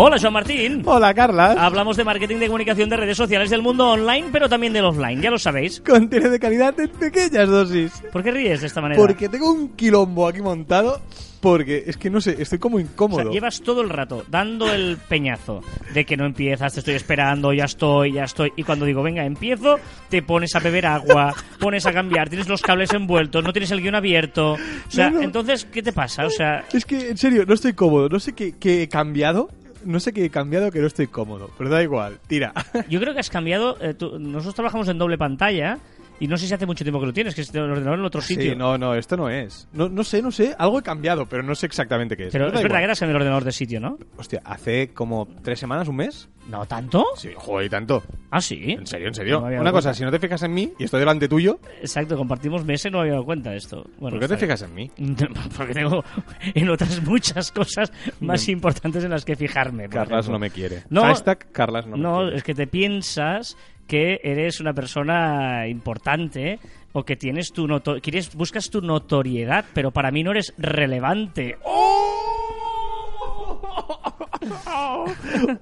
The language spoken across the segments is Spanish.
Hola, Joan Martín. Hola, Carla. Hablamos de marketing de comunicación de redes sociales del mundo online, pero también del offline, ya lo sabéis. Contiene de calidad en pequeñas dosis. ¿Por qué ríes de esta manera? Porque tengo un quilombo aquí montado. Porque es que no sé, estoy como O incómodo. sea, llevas todo el rato dando el peñazo de que no empiezas, te estoy esperando, ya estoy, ya estoy. Y cuando digo, venga, empiezo, te pones a beber agua, pones a cambiar, tienes los cables envueltos, no tienes el guion abierto. O sea, No, no. entonces, ¿qué te pasa? O sea, Es que, en serio, no estoy cómodo. No sé qué, qué he cambiado. No sé qué he cambiado que no estoy cómodo. Pero da igual, tira. yo creo que has cambiado. eh, tú- nosotros trabajamos en doble pantalla y no sé si hace mucho tiempo que lo tienes, que es el ordenador en otro sitio. Sí, no, no, esto no es. No, no sé, no sé. Algo he cambiado, pero no sé exactamente qué es. Pero es verdad igual. que eras en el ordenador de sitio, ¿no? Hostia, hace como tres semanas, un mes. ¿No tanto? Sí, joder, tanto. Ah, sí. En serio, en serio. No Una cosa, cuenta. si no te fijas en mí y estoy delante tuyo, Exacto, compartimos meses y no me había dado cuenta de esto. Bueno, ¿por qué te bien. fijas en mí? Porque tengo en otras muchas cosas más importantes en las que fijarme. Carlas ejemplo. no me quiere. No, Hashtag Carlas no me no, quiere. es que te piensas que eres una persona importante o que tienes tu noto quieres buscas tu notoriedad, pero para mí no eres relevante.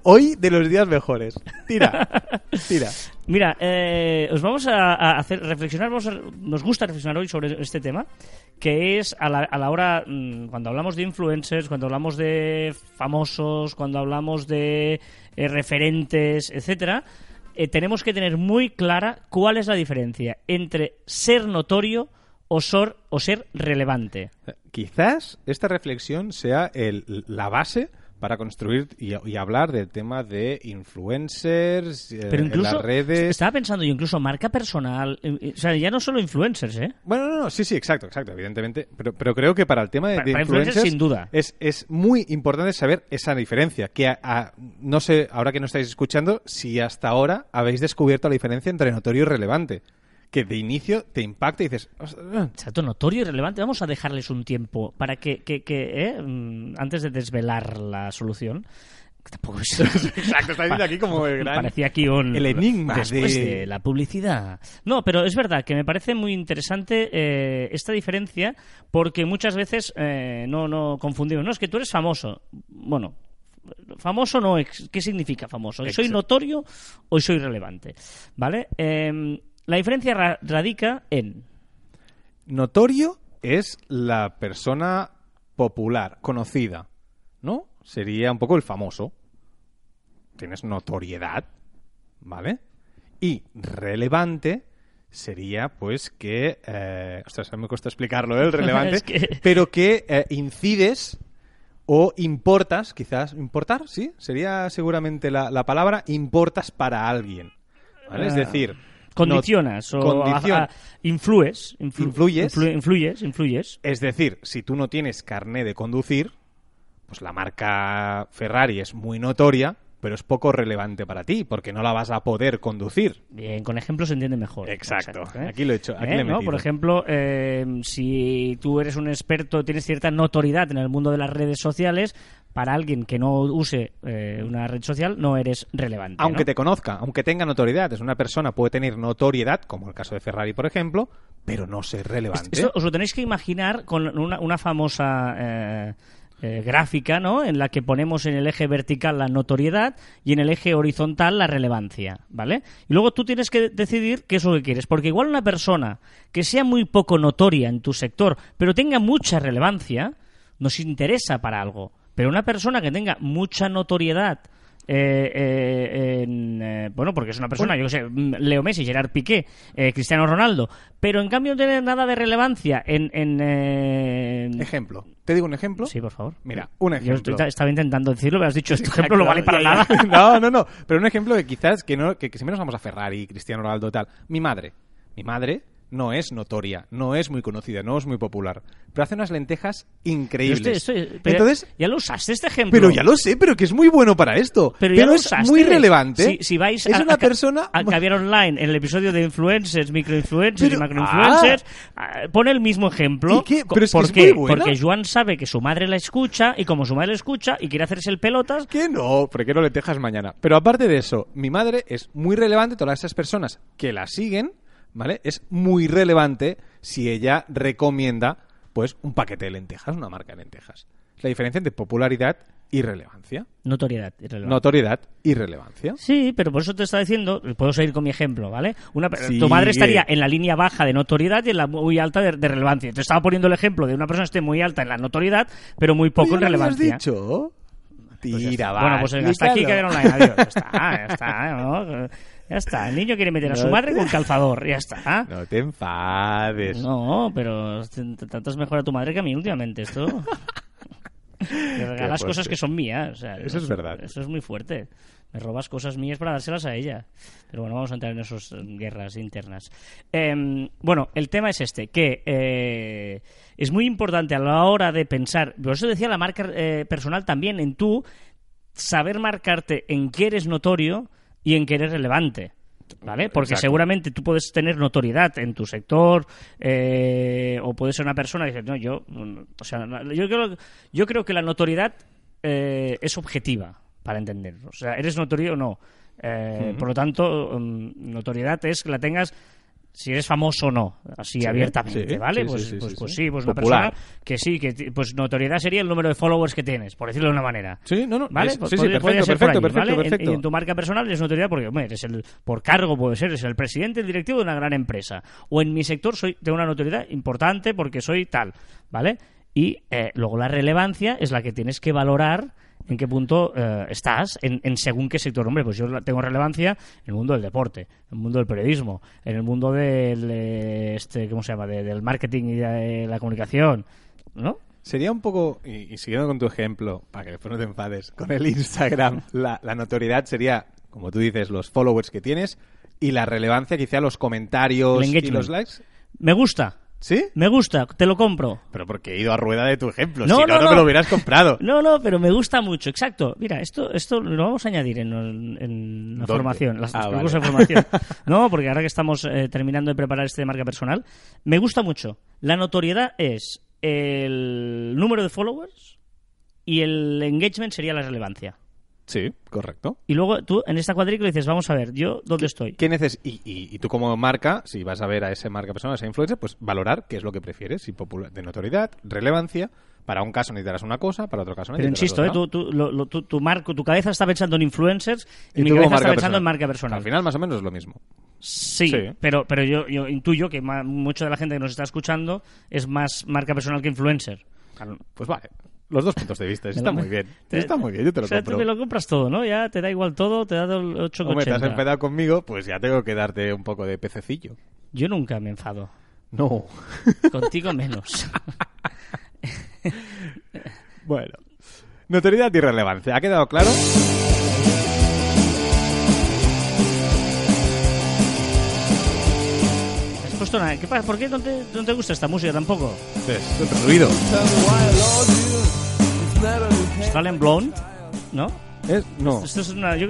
Hoy de los días mejores. Tira, tira. Mira, eh, os vamos a, a hacer reflexionar, vamos a- nos gusta reflexionar hoy sobre este tema, que es a la, a la hora, mm, cuando hablamos de influencers, cuando hablamos de famosos, cuando hablamos de eh, referentes, etcétera, eh, tenemos que tener muy clara cuál es la diferencia entre ser notorio o, sor- o ser relevante. Quizás esta reflexión sea el- la base para construir y, y hablar del tema de influencers eh, Pero en incluso, las redes. estaba pensando yo, incluso marca personal, eh, eh, o sea, ya no solo influencers, ¿eh? Bueno, no, no, sí, sí, exacto, exacto, evidentemente. Pero, pero creo que para el tema de, Para- de para influencers, influencers, sin duda. Es, es muy importante saber esa diferencia. Que a- a- no sé, ahora que no estáis escuchando, si hasta ahora habéis descubierto la diferencia entre notorio y relevante. Que de inicio te impacta y dices, "Ostras, Exacto, notorio y relevante. Vamos a dejarles un tiempo para que, que, que, eh, mm, antes de desvelar la solución, tampoco es... Exacto, está diciendo aquí como el gran... Parecía aquí un... el enigma Después de- de... la publicidad. No, pero es verdad que me parece muy interesante eh, esta diferencia porque muchas veces eh, no, no confundimos. No, es que tú eres famoso. Bueno, famoso no, ¿qué significa famoso? ¿Soy notorio o soy relevante? ¿Vale? Em, la diferencia ra- radica en... Notorio es la persona popular, conocida, ¿no? Sería un poco el famoso. Tienes notoriedad, ¿vale? Y relevante sería, pues, que... Eh, ostras, me cuesta explicarlo, ¿eh? El relevante. Es que- Pero que eh, incides o importas, quizás... ¿Importar? Sí, sería seguramente la, la palabra. Importas para alguien, ¿vale? Es Ah. decir... condicionas no- o condicion- a- a- influyes, influ- Influyes. influ- influyes, influyes. Es decir, si tú no tienes carné de conducir, pues la marca Ferrari es muy notoria, pero es poco relevante para ti, porque no la vas a poder conducir. Bien, con ejemplos se entiende mejor. Exacto. ¿eh? Aquí lo he hecho, aquí ¿Eh? le he. Por ejemplo, eh, si tú eres un experto, tienes cierta notoriedad en el mundo de las redes sociales, para alguien que no use eh, una red social no eres relevante. Aunque ¿no? te conozca, aunque tenga notoriedad, es una persona puede tener notoriedad, como el caso de Ferrari, por ejemplo, pero no ser relevante. Esto os lo tenéis que imaginar con una, una famosa eh, gráfica, ¿no? En la que ponemos en el eje vertical la notoriedad y en el eje horizontal la relevancia, ¿vale? Y luego tú tienes que decidir qué es lo que quieres, porque igual una persona que sea muy poco notoria en tu sector, pero tenga mucha relevancia, nos interesa para algo. Pero una persona que tenga mucha notoriedad eh, eh, en, eh, bueno, porque es una persona, yo qué sé, mm, Leo Messi, Gerard Piqué, eh, Cristiano Ronaldo, pero en cambio no tiene nada de relevancia en... en Ejemplo. ¿Te digo un ejemplo? Sí, por favor. Mira, un Yo ejemplo. estoy- estaba intentando decirlo, pero has dicho, este ejemplo no vale para nada. No, no, no. Pero un ejemplo que quizás, que, no, que, que si menos vamos a Ferrari, Cristiano Ronaldo, tal. Mi madre. Mi madre no es notoria, no es muy conocida, no es muy popular, pero hace unas lentejas increíbles. Pero esto- esto- pero Entonces, ya lo usaste este ejemplo. pero ya lo sé, pero que es muy bueno para esto. Pero, ya lo es usaste. muy relevante. Si, si vais es a, una a persona a Caviar Online en el episodio de influencers, microinfluencers Pero- y macroinfluencers, ah, pone el mismo ejemplo. ¿Y qué? Co- Pero es que ¿Por es qué? muy. Porque Joan sabe que su madre la escucha y como su madre la escucha y quiere hacerse el pelotas, Que no, porque no lentejas mañana. Pero aparte de eso, mi madre es muy relevante, todas esas personas que la siguen, ¿vale? Es muy relevante si ella recomienda, pues, un paquete de lentejas, una marca de lentejas. La diferencia entre popularidad y relevancia. notoriedad. irrelevante. Notoriedad y relevancia. Sí, pero por eso te estaba diciendo, puedo seguir con mi ejemplo, ¿vale? Una. Tu madre estaría en la línea baja de notoriedad y en la muy alta de, de relevancia. Te estaba poniendo el ejemplo de una persona que esté muy alta en la notoriedad, pero muy poco en Oye, ¿no lo habías relevancia. dicho? Pues Tira, está. va. Bueno, pues hasta aquí. Caviar Online. Adiós. Ya está, ya está, ¿no? Ya está. El niño quiere meter a su madre con calzador. Ya está. No te enfades. No, pero tratas mejor a tu madre que a mí últimamente. Esto. Te regalas fuerte. cosas que son mías. o sea, Eso es verdad. Eso es muy fuerte. Me robas cosas mías para dárselas a ella. Pero bueno, vamos a entrar en esas guerras internas. Em, bueno, el tema es este, que eh, es muy importante a la hora de pensar, por eso decía la marca eh, personal también, en tú saber marcarte en qué eres notorio y en qué eres relevante. ¿Vale? Porque Exacto. seguramente tú puedes tener notoriedad en tu sector eh, o puedes ser una persona que dice, no, yo, mm, o sea, yo creo, yo creo que la notoriedad eh, es objetiva para entenderlo. O sea, eres notorio o no. Eh, Por lo tanto, mm, notoriedad es que la tengas si eres famoso o no, así Sí, abiertamente, sí, ¿vale? sí, pues, pues, sí, pues sí. pues una Popular. persona que sí, que pues notoriedad sería el número de followers que tienes, por decirlo de una manera. Sí, no, no. ¿Vale? es- Pues sí, podría- podría perfecto, ser por perfecto, ahí, perfecto, ¿vale? En- perfecto. Y en tu marca personal eres notoriedad porque, hombre, eres el, por cargo puede ser, eres el presidente, el directivo de una gran empresa. O en mi sector soy tengo una notoriedad importante porque soy tal, ¿vale? Y eh, luego la relevancia es la que tienes que valorar en qué punto eh, estás, en, en según qué sector. Hombre, pues yo tengo relevancia en el mundo del deporte, en el mundo del periodismo, en el mundo del, eh, este, ¿cómo se llama?, De- del marketing y de la comunicación, ¿no? Sería un poco, y, y siguiendo con tu ejemplo, para que después no te enfades, con el Instagram, la, la notoriedad sería, como tú dices, los followers que tienes y la relevancia quizá los comentarios y los likes. Me gusta, ¿Sí? me gusta, te lo compro. Pero porque he ido a rueda de tu ejemplo. No, si no, no, no, me lo hubieras comprado. No, no, pero me gusta mucho, exacto. Mira, esto, esto lo vamos a añadir en, en la ¿Dónde? formación, las Ah, vale. de formación. No, porque ahora que estamos eh, terminando de preparar este de marca personal, me gusta mucho. La notoriedad es el número de followers y el engagement sería la relevancia. Sí, correcto. Y luego tú en esta cuadrícula dices, vamos a ver, yo dónde estoy. ¿Qué neces y, y- y tú como marca, si vas a ver a esa marca persona, a esa influencer, pues valorar qué es lo que prefieres, si popula- de notoriedad, relevancia. Para un caso necesitarás una cosa, para otro caso Pero necesitarás insisto, eh, otra. tú, tú- lo- lo- tu, tu marco, tu cabeza está pensando en influencers y, Y mi cabeza está pensando en personal. marca personal. Al final más o menos es lo mismo. Sí, Sí. pero, pero yo, yo intuyo que mucha de la gente que nos está escuchando es más marca personal que influencer. Pues vale, los dos puntos de vista, está muy bien. Está muy bien, yo te lo o sea, compro. tú me lo compras todo, ¿no? Ya te da igual todo, te da el 8 Hombre, te has enfadado conmigo, pues ya tengo que darte un poco de pececillo. Yo nunca me enfado. No. Contigo menos. Bueno. Notoriedad y relevancia. ¿Ha quedado claro? ¿Has puesto nada? ¿Qué pasa? ¿Por qué no te, no te gusta esta música tampoco? Es otro ruido. Fallen Blown, ¿no? Es, no, Esto es una, yo,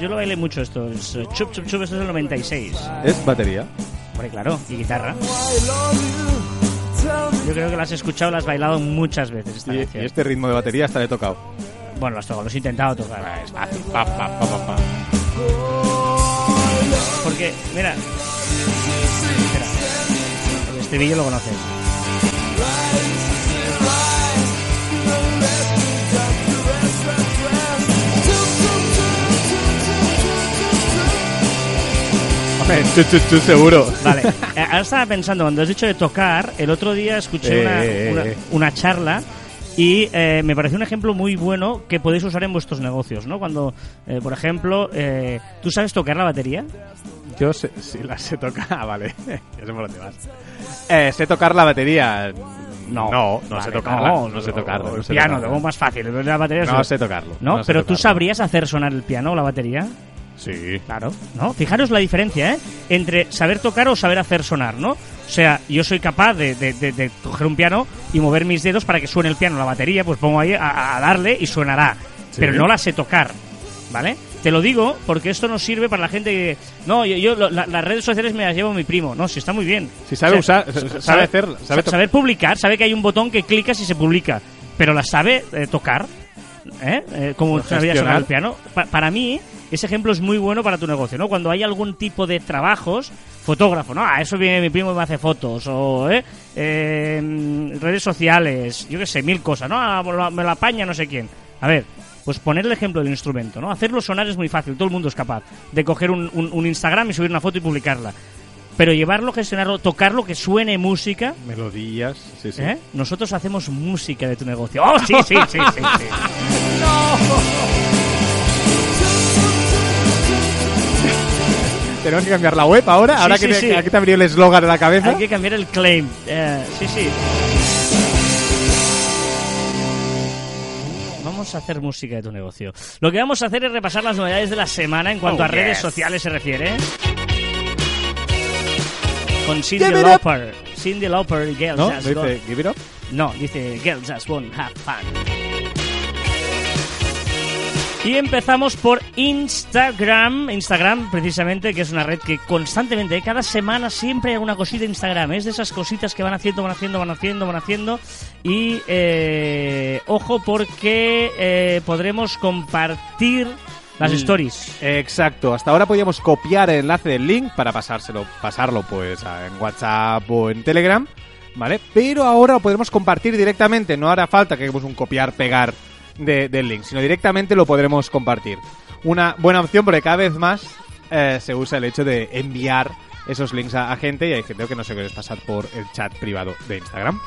yo lo bailé mucho esto. Es, eh, chup, chup, chup, esto es el 96. es batería. Hombre, claro, y guitarra. Yo creo que las has escuchado, las has bailado muchas veces esta Y, y este ritmo de batería hasta le he tocado. Bueno, las tocado, los he intentado tocar. Ah, es fácil. Pa, pa, pa, pa, pa. Porque, mira. Espera. El estribillo lo conoces. Chu, chu, chu, seguro. Vale. Eh, Ahora estaba pensando, cuando has dicho de tocar, el otro día escuché Eh, una, eh, una, eh. una charla y eh, me pareció un ejemplo muy bueno que podéis usar en vuestros negocios, ¿no? Cuando, eh, por ejemplo, ¿tú sabes tocar la batería? Yo sé, sí, la sé tocar. Ah, vale. ya sé por dónde vas. Sé tocar la batería. No, no, no sé Vale, tocarla. No, sé tocarla. El no sé piano, tocarla. lo más fácil. La batería No sé tocarlo. ¿No? sé Pero tú tocarlo. sabrías hacer sonar el piano o la batería. Sí. Claro, ¿no? Fijaros la diferencia, ¿eh? Entre saber tocar o saber hacer sonar, ¿no? O sea, yo soy capaz de, de- de- de coger un piano y mover mis dedos para que suene el piano, la batería, pues pongo ahí a, a darle y sonará. Sí. Pero no la sé tocar, ¿vale? Te lo digo porque esto nos sirve para la gente que... No, yo, yo la- las redes sociales me las llevo mi primo. No, si está muy bien. Si sabe O sea, usar, sa- sabe hacer, sabe publicar, sabe que hay un botón que clicas y se publica, pero la sabe eh, tocar, ¿eh? Eh, como Gestionar. sabía sonar el piano. Pa- para mí, ese ejemplo es muy bueno para tu negocio, ¿no? Cuando hay algún tipo de trabajos, fotógrafo, ¿no? A eso viene mi primo y me hace fotos, o ¿eh? Eh, mm, redes sociales, yo qué sé, mil cosas, ¿no? Ah, me lo- apaña no sé quién. A ver, pues poner el ejemplo del instrumento, ¿no? Hacerlo sonar es muy fácil, todo el mundo es capaz de coger un, un- un Instagram y subir una foto y publicarla. Pero llevarlo, gestionarlo, tocarlo, que suene música, melodías, sí, sí. ¿eh? Nosotros hacemos música de tu negocio. ¡Oh, sí, sí, sí, sí! sí. Tenemos que cambiar la web ahora, Sí, ahora sí, que, te, sí. aquí te abrió el eslogan en la cabeza. Hay que cambiar el claim. Eh, sí, sí. Vamos a hacer música de tu negocio. Lo que vamos a hacer es repasar las novedades de la semana en cuanto Oh, a redes yes. sociales se refiere. Con Cindy Give. Lauper. Cindy Lauper y Girls ¿No? Just ¿No Go- dice give it up? No, dice Girls Just Won't Have Fun. Y empezamos por Instagram. Instagram, precisamente, que es una red que constantemente, cada semana siempre hay alguna cosita en Instagram. Es de esas cositas que van haciendo, van haciendo, van haciendo, van haciendo. Y eh, ojo porque eh, podremos compartir las Mm. stories. Exacto, hasta ahora podíamos copiar el enlace del link para pasárselo, pasarlo pues a- en WhatsApp o en Telegram, ¿vale? Pero ahora lo podremos compartir directamente, no hará falta que hagamos un copiar-pegar de- del link, sino directamente lo podremos compartir. Una buena opción porque cada vez más eh, se usa el hecho de enviar esos links a, a gente y hay gente que no se quiere pasar por el chat privado de Instagram.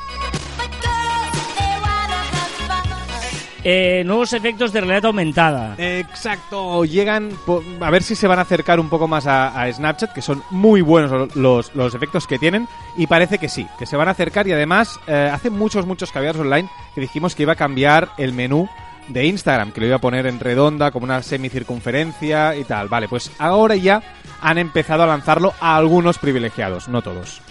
Eh, nuevos efectos de realidad aumentada. Exacto, llegan a ver si se van a acercar un poco más a, a Snapchat, que son muy buenos los, los efectos que tienen, y parece que sí, que se van a acercar y además eh, hace muchos, muchos caviares online que dijimos que iba a cambiar el menú de Instagram, que lo iba a poner en redonda, como una semicircunferencia y tal. Vale, pues ahora ya han empezado a lanzarlo a algunos privilegiados, no todos.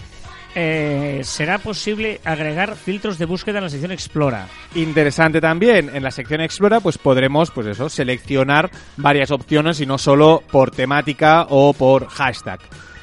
Eh, será posible agregar filtros de búsqueda en la sección Explora. Interesante también, en la sección Explora pues podremos pues eso, seleccionar varias opciones y no solo por temática o por hashtag.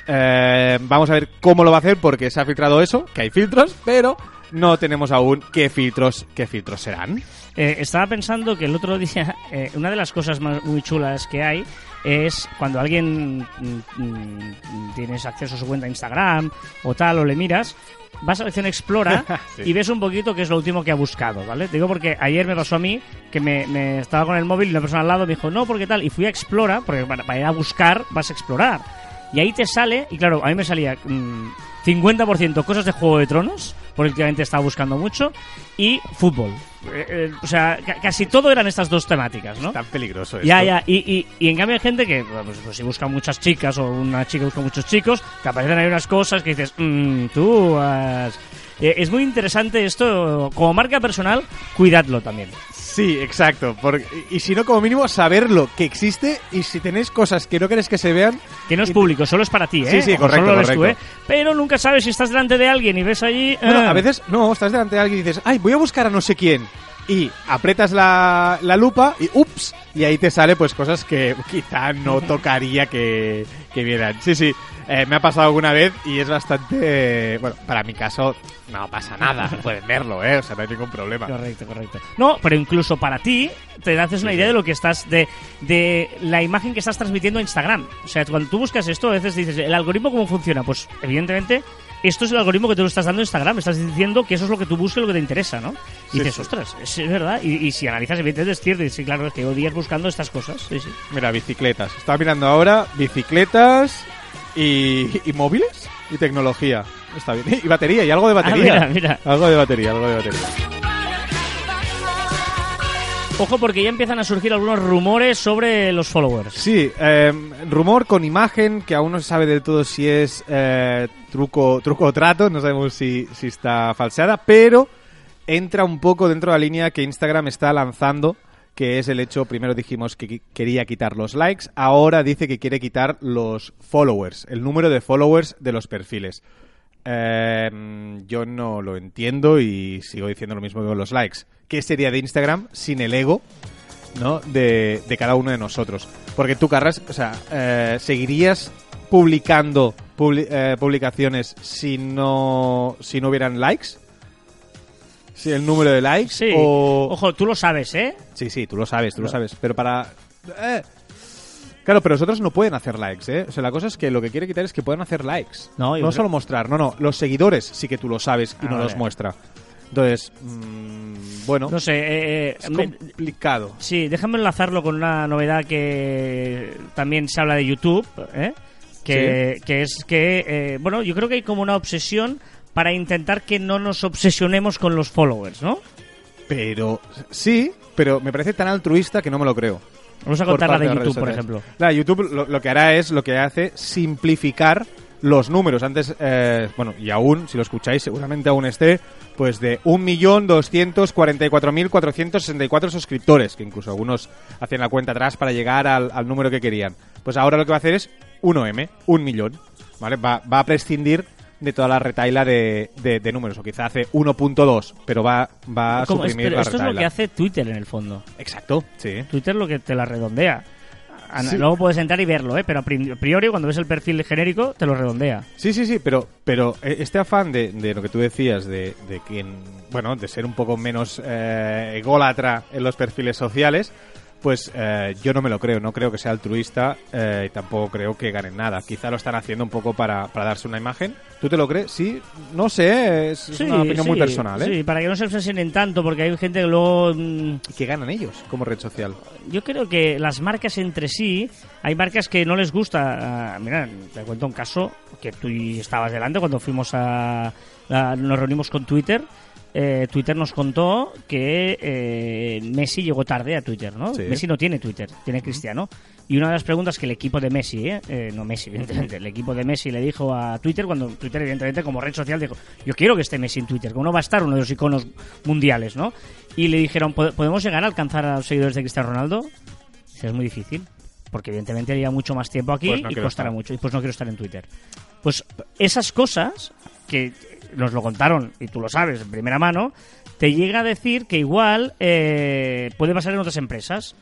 Eh, vamos a ver cómo lo va a hacer porque se ha filtrado eso, que hay filtros, pero no tenemos aún qué filtros, qué filtros serán. Eh, estaba pensando que el otro día, eh, una de las cosas más, muy chulas que hay es cuando alguien mm, mm, tienes acceso a su cuenta de Instagram o tal, o le miras, vas a la sección Explora Sí. y ves un poquito qué es lo último que ha buscado, ¿vale? Digo porque ayer me pasó a mí que me, me estaba con el móvil y una persona al lado me dijo, no, porque tal, y fui a Explora, porque para, para ir a buscar vas a explorar. Y ahí te sale, y claro, a mí me salía mm, 50% cosas de Juego de Tronos, porque últimamente estaba buscando mucho, y fútbol. Eh, eh, o sea, ca- casi todo eran estas dos temáticas, ¿no? Tan peligroso esto. Ya, ya, y, y, y en cambio hay gente que, pues, pues si busca muchas chicas o una chica busca muchos chicos, te aparecen ahí unas cosas que dices, "Mm, tú has... Eh, es muy interesante esto, como marca personal, cuidadlo también. Sí, exacto. porque- y si no, como mínimo, saberlo que existe y si tenéis cosas que no queréis que se vean, Que no es público, solo es para ti, ¿eh? Sí, sí, Ojo, correcto, solo lo ves tú, correcto. ¿eh? Pero nunca sabes si estás delante de alguien y ves allí... Bueno, eh, a veces, no, estás delante de alguien y dices, ay, voy a buscar a no sé quién. Y apretas la, la lupa y ups, y ahí te sale pues cosas que quizá no tocaría que, que vieran. Sí, sí, eh, me ha pasado alguna vez y es bastante... bueno, para mi caso no pasa nada, pueden verlo, ¿eh? O sea, no hay ningún problema. Correcto, correcto. No, pero incluso para ti te haces una idea de lo que estás, de, de la imagen que estás transmitiendo a Instagram. O sea, cuando tú buscas esto, a veces dices, ¿el algoritmo cómo funciona? Pues evidentemente esto es el algoritmo que tú le estás dando a Instagram. Estás diciendo que eso es lo que tú buscas y lo que te interesa, ¿no? Y Sí, dices, sí. ostras, es verdad. Y, y si analizas, evidentemente es cierto. Y sí, claro, es que días buscando estas cosas. Sí, sí. Mira, bicicletas. Estaba mirando ahora bicicletas y, y móviles y tecnología. Está bien. Y batería, y algo de batería. Ah, mira, mira. Algo de batería, algo de batería. Ojo, porque ya empiezan a surgir algunos rumores sobre los followers. Sí, eh, rumor con imagen que aún no se sabe del todo si es eh, truco, truco o trato, no sabemos si, si está falseada, pero entra un poco dentro de la línea que Instagram está lanzando, que es el hecho, primero dijimos que quería quitar los likes, ahora dice que quiere quitar los followers, el número de followers de los perfiles. Eh, yo no lo entiendo y sigo diciendo lo mismo con los likes. ¿Qué sería de Instagram sin el ego ¿no? de, de cada uno de nosotros? Porque tú, Carras, o sea, eh, ¿seguirías publicando publi- eh, publicaciones si no, si no hubieran likes? ¿Si el número de likes? Sí. O... Ojo, tú lo sabes, ¿eh? Sí, sí, tú lo sabes, tú lo sabes. Pero para... eh, Claro, pero los otros no pueden hacer likes, ¿eh? O sea, la cosa es que lo que quiere quitar es que puedan hacer likes. No, no solo mostrar, no, no. Los seguidores sí que tú lo sabes y Ah, no los muestra. Entonces, mm, bueno, No sé, eh, eh, es me- complicado. Sí, déjame enlazarlo con una novedad que también se habla de YouTube, ¿eh? que, que es que, eh, bueno, yo creo que hay como una obsesión para intentar que no nos obsesionemos con los followers, ¿no? Pero, sí, pero me parece tan altruista que no me lo creo. Vamos a contar la de YouTube, por ejemplo. La YouTube lo, lo que hará es lo que hace simplificar los números. Antes, eh, bueno, y aún, si lo escucháis, seguramente aún esté, pues de 1.244.464 suscriptores, que incluso algunos hacían la cuenta atrás para llegar al, al número que querían. Pues ahora lo que va a hacer es 1M, un millón, ¿vale? Va, va a prescindir de toda la retaila de, de- de números, o quizá hace 1.2, pero va, va a suprimir la esto es lo que hace Twitter en el fondo. Exacto, sí. Twitter lo que te la redondea. A- Sí. Luego puedes entrar y verlo, ¿eh? pero a priori cuando ves el perfil genérico te lo redondea. Sí, sí, sí, pero, pero eh, este afán de, de lo que tú decías, de, de quien, bueno, de ser un poco menos eh, ególatra en los perfiles sociales, pues eh, yo no me lo creo, no creo que sea altruista eh, y tampoco creo que ganen nada. Quizá lo están haciendo un poco para, para darse una imagen. ¿Tú te lo crees? Sí, no sé, es Sí, una opinión muy sí, personal, ¿eh? Sí, para que no se obsesionen tanto, porque hay gente que luego... mm, ¿Y qué ganan ellos como red social? Yo creo que las marcas entre sí, hay marcas que no les gusta. ah, mira, te cuento un caso que tú y estabas delante cuando fuimos a. a- nos reunimos con Twitter. Eh, Twitter nos contó que eh, Messi llegó tarde a Twitter, ¿no? Sí. Messi no tiene Twitter, tiene Cristiano. Y una de las preguntas que el equipo de Messi, ¿eh? Eh, no Messi, evidentemente, el equipo de Messi le dijo a Twitter, cuando Twitter, evidentemente, como red social, dijo: Yo quiero que esté Messi en Twitter, como no va a estar uno de los iconos mundiales, ¿no? Y le dijeron: "¿Pod- ¿Podemos llegar a alcanzar a los seguidores de Cristiano Ronaldo? Dice, es muy difícil, porque evidentemente haría mucho más tiempo aquí Pues no y costará estar. mucho. Y pues no quiero estar en Twitter. Pues esas cosas que nos lo contaron, y tú lo sabes, en primera mano, te llega a decir que igual eh, puede pasar en otras empresas.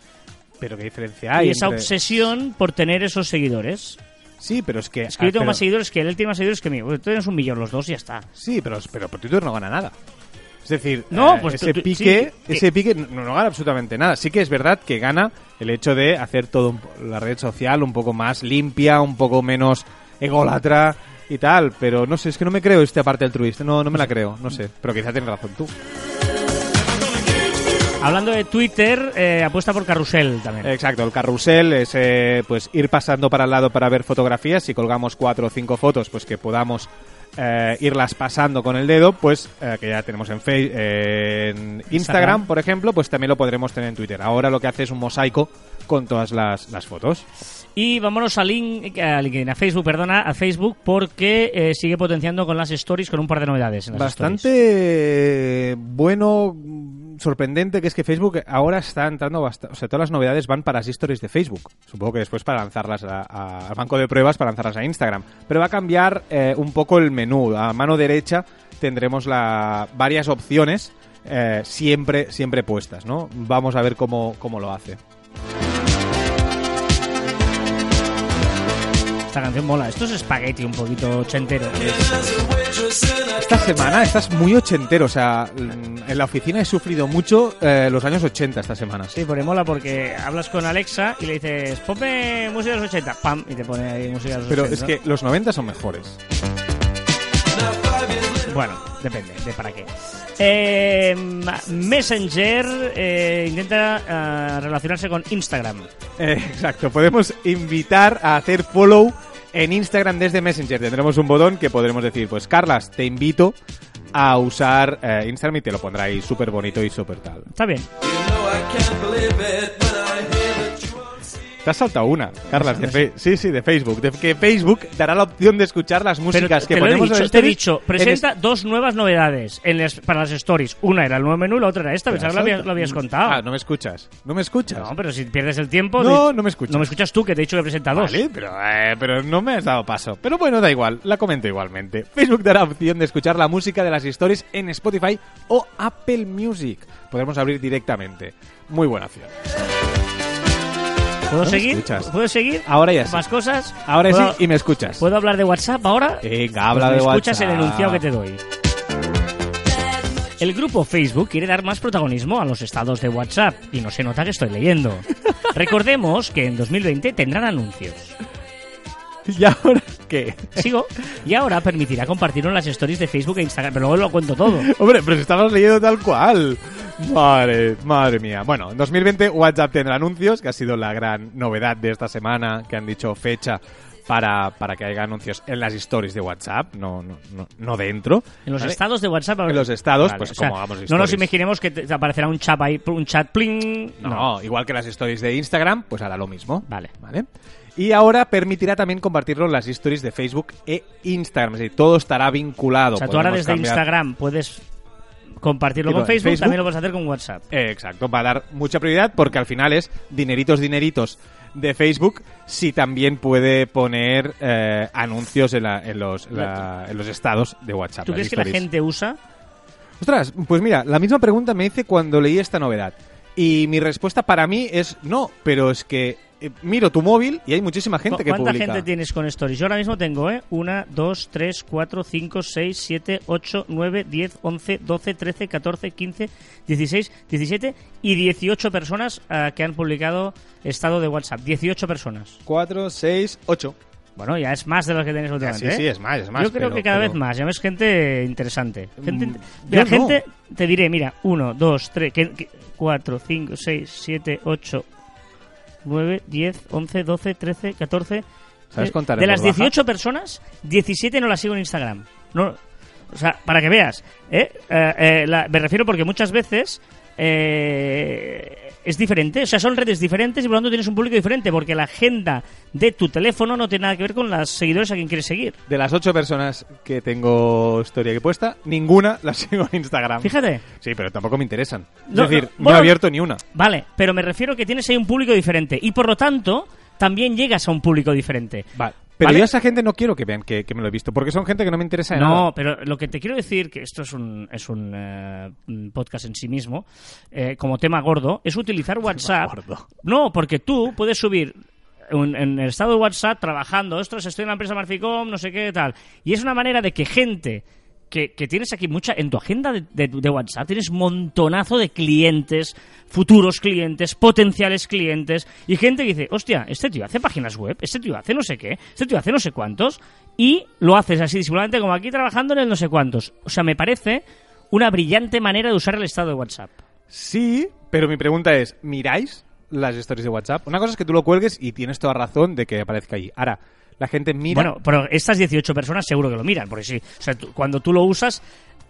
Pero qué diferencia hay y esa entre- obsesión por tener esos seguidores. Sí, pero es que... Es que yo ah, tengo pero- más seguidores que él, él tiene más seguidores que mí. Tú tienes un millón los dos y ya está. Sí, pero, pero por Twitter no gana nada. Es decir, No, eh, pues ese tú- tú- pique, sí, ese pique no, no gana absolutamente nada. Sí que es verdad que gana el hecho de hacer po- la red social un poco más limpia, un poco menos ególatra y tal, pero no sé, es que no me creo esta parte altruista, no, no me la creo, no sé, pero quizá tienes razón tú. Hablando de Twitter, eh, apuesta por carrusel también. Exacto, el carrusel es eh, pues ir pasando para el lado para ver fotografías. Si colgamos cuatro o cinco fotos, pues que podamos eh, irlas pasando con el dedo, pues eh, que ya tenemos en, Face- en Instagram, Instagram. por ejemplo, pues también lo podremos tener en Twitter. Ahora lo que hace es un mosaico con todas las, las fotos. Y vámonos a, link, a LinkedIn, a Facebook, perdona, a Facebook, porque eh, sigue potenciando con las stories con un par de novedades. En las stories. Bastante bueno, sorprendente que es que Facebook ahora está entrando bastante, o sea, todas las novedades van para las stories de Facebook. Supongo que después para lanzarlas a- a- al banco de pruebas, para lanzarlas a Instagram. Pero va a cambiar eh, un poco el menú. A mano derecha tendremos la, varias opciones eh, siempre, siempre puestas, ¿no? Vamos a ver cómo, cómo lo hace. Esta canción mola. Esto es espagueti un poquito ochentero. Esta semana estás muy ochentero, o sea, mm, en la oficina he sufrido mucho eh, los años 80 esta semana. Sí, porque mola porque hablas con Alexa y le dices, ponme música de los 80, pam, y te pone ahí música de los Pero 80. es que los 90 son mejores. Bueno, depende de para qué. Eh, Messenger eh, intenta eh, relacionarse con Instagram. Eh, exacto, podemos invitar a hacer follow en Instagram desde Messenger. Tendremos un botón que podremos decir, pues Carlas, te invito a usar eh, Instagram y te lo pondrá ahí súper bonito y súper tal. Está bien. Te has saltado una, Carlas, de no sí, sí, de Facebook. De que Facebook dará la opción de escuchar las Pero músicas que ponemos dicho, en te he dicho, en presenta dos nuevas novedades en para las stories. Una era el nuevo menú, la otra era esta. Pensaba que lo habías, salta. lo habías contado. Ah, no me escuchas. No me escuchas. No, pero si pierdes el tiempo... No, de- no me escuchas. No me escuchas tú, que te he dicho que presenta dos. Vale, pero, eh, pero no me has dado paso. Pero bueno, da igual, la comento igualmente. Facebook dará opción de escuchar la música de las stories en Spotify o Apple Music. Podremos abrir directamente. Muy buena opción. ¿Puedo No seguir? escuchas. ¿Puedo seguir? Ahora ya sí. ¿Más cosas? Ahora sí, ¿Puedo- y me escuchas. ¿Puedo hablar de WhatsApp ahora? Venga, habla Pues de me escuchas WhatsApp. el enunciado que te doy. El grupo Facebook quiere dar más protagonismo a los estados de WhatsApp y no se nota que estoy leyendo. Recordemos que en 2020 tendrán anuncios. ¿Y ahora qué? Sigo. Y ahora permitirá compartirlo en las stories de Facebook e Instagram. Pero luego lo cuento todo. Hombre, pero si estabas leyendo tal cual. Madre, madre mía. Bueno, en 2020 WhatsApp tendrá anuncios, que ha sido la gran novedad de esta semana, que han dicho fecha para, para que haya anuncios en las stories de WhatsApp, no, no, no, no dentro. En los ¿vale? estados de WhatsApp. En los estados, Vale, pues o sea, como hagamos No nos stories. imaginemos que te aparecerá un chat ahí, un chat pling. No, igual que las stories de Instagram, pues hará lo mismo. Vale. ¿Vale? Y ahora permitirá también compartirlo en las stories de Facebook e Instagram. Es decir, todo estará vinculado. O sea, tú ahora desde cambiar- Instagram puedes compartirlo con Facebook, Facebook. también lo puedes hacer con WhatsApp. Eh, Exacto, va a dar mucha prioridad porque al final es dineritos, dineritos de Facebook si también puede poner eh, anuncios en, la- en los, la- en los estados de WhatsApp. ¿Tú crees que la stories. gente usa? Ostras, pues mira, la misma pregunta me hice cuando leí esta novedad. Y mi respuesta para mí es no, pero es que eh, miro tu móvil y hay muchísima gente ¿Cu- que ¿Cuánta publica. gente tienes con Stories? Yo ahora mismo tengo, ¿eh? 1, 2, 3, 4, 5, 6, 7, 8, 9, 10, 11, 12, 13, 14, 15, 16, 17 y 18 personas eh, que han publicado estado de WhatsApp. 18 personas. 4, 6, 8. Bueno, ya es más de lo que tenéis últimamente. sí, ¿eh? sí, es más, es más. Yo creo pero- que cada pero- vez más. Ya ves gente interesante. Gente, Mm, mira, gente, te diré, mira, 1, 2, 3, 4, 5, 6, 7, 8, 9, 10, 11, 12, 13, 14. ¿Sabes contar De las voz baja? 18 personas, 17 no las sigo en Instagram. No, o sea, para que veas. ¿eh? Eh, eh, la- me refiero porque muchas veces eh, es diferente. O sea, son redes diferentes y por lo tanto tienes un público diferente. Porque la agenda de tu teléfono no tiene nada que ver con los seguidores a quien quieres seguir. De las 8 personas que tengo historia que puesta, ninguna la sigo en Instagram. Fíjate. Sí, pero tampoco me interesan. No, es decir, no, no, bueno, he abierto ni una. Vale, pero me refiero que tienes ahí un público diferente. Y por lo tanto, también llegas a un público diferente. Vale. Pero ¿Vale? yo a esa gente no quiero que vean que, que me lo he visto, porque son gente que no me interesa de No, nada. pero lo que te quiero decir, que esto es un, es un eh, un podcast en sí mismo, eh, como tema gordo, es utilizar WhatsApp. gordo. No, porque tú puedes subir un- en el estado de WhatsApp trabajando, ostras, estoy en la empresa Marficom, no sé qué tal. Y es una manera de que gente que, tienes aquí mucha, en tu agenda de WhatsApp tienes montonazo de clientes, futuros clientes, potenciales clientes, y gente que dice, hostia, este tío hace páginas web, este tío hace no sé qué, este tío hace no sé cuántos, y lo haces así disimuladamente como aquí trabajando en el no sé cuántos. O sea, me parece una brillante manera de usar el estado de WhatsApp. Sí, pero mi pregunta es, ¿miráis las stories de WhatsApp? Una cosa es que tú lo cuelgues y tienes toda razón de que aparezca ahí. Ahora, la gente mira... Bueno, pero estas 18 personas seguro que lo miran, porque sí. O sea, tú- cuando tú lo usas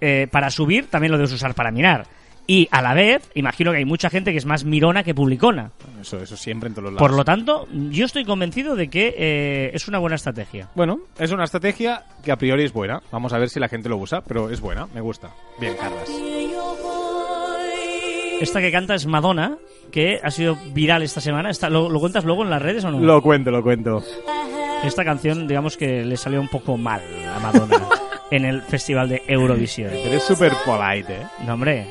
eh, para subir, también lo debes usar para mirar. Y a la vez, imagino que hay mucha gente que es más mirona que publicona. Eso, eso siempre en todos los lados. Por lo tanto, yo estoy convencido de que eh, es una buena estrategia. Bueno, es una estrategia que a priori es buena. Vamos a ver si la gente lo usa, pero es buena, me gusta. Bien, Carlas. Esta que canta es Madonna, que ha sido viral esta semana. Esta- ¿lo, lo cuentas luego en las redes o no? Lo cuento, lo cuento. Esta canción, digamos que le salió un poco mal a Madonna en el festival de Eurovisión. Eres súper polite, ¿eh? No, hombre.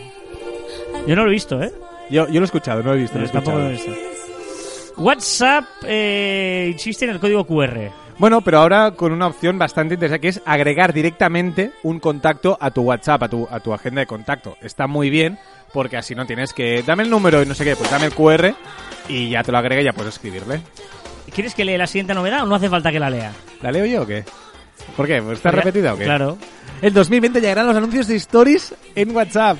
Yo no lo he visto, ¿eh? Yo, yo lo he escuchado, no lo he visto, lo he Tampoco lo he escuchado. visto. WhatsApp eh, insiste en el código QR. Bueno, pero ahora con una opción bastante interesante que es agregar directamente un contacto a tu WhatsApp, a tu, a tu agenda de contacto. Está muy bien porque así no tienes que... Dame el número y no sé qué, pues dame el QR y ya te lo agrega y ya puedes escribirle. ¿Quieres que lea la siguiente novedad o no hace falta que la lea? ¿La leo yo o qué? ¿Por qué? ¿Está Porque- repetida o qué? Claro. En 2020 llegarán los anuncios de stories en WhatsApp.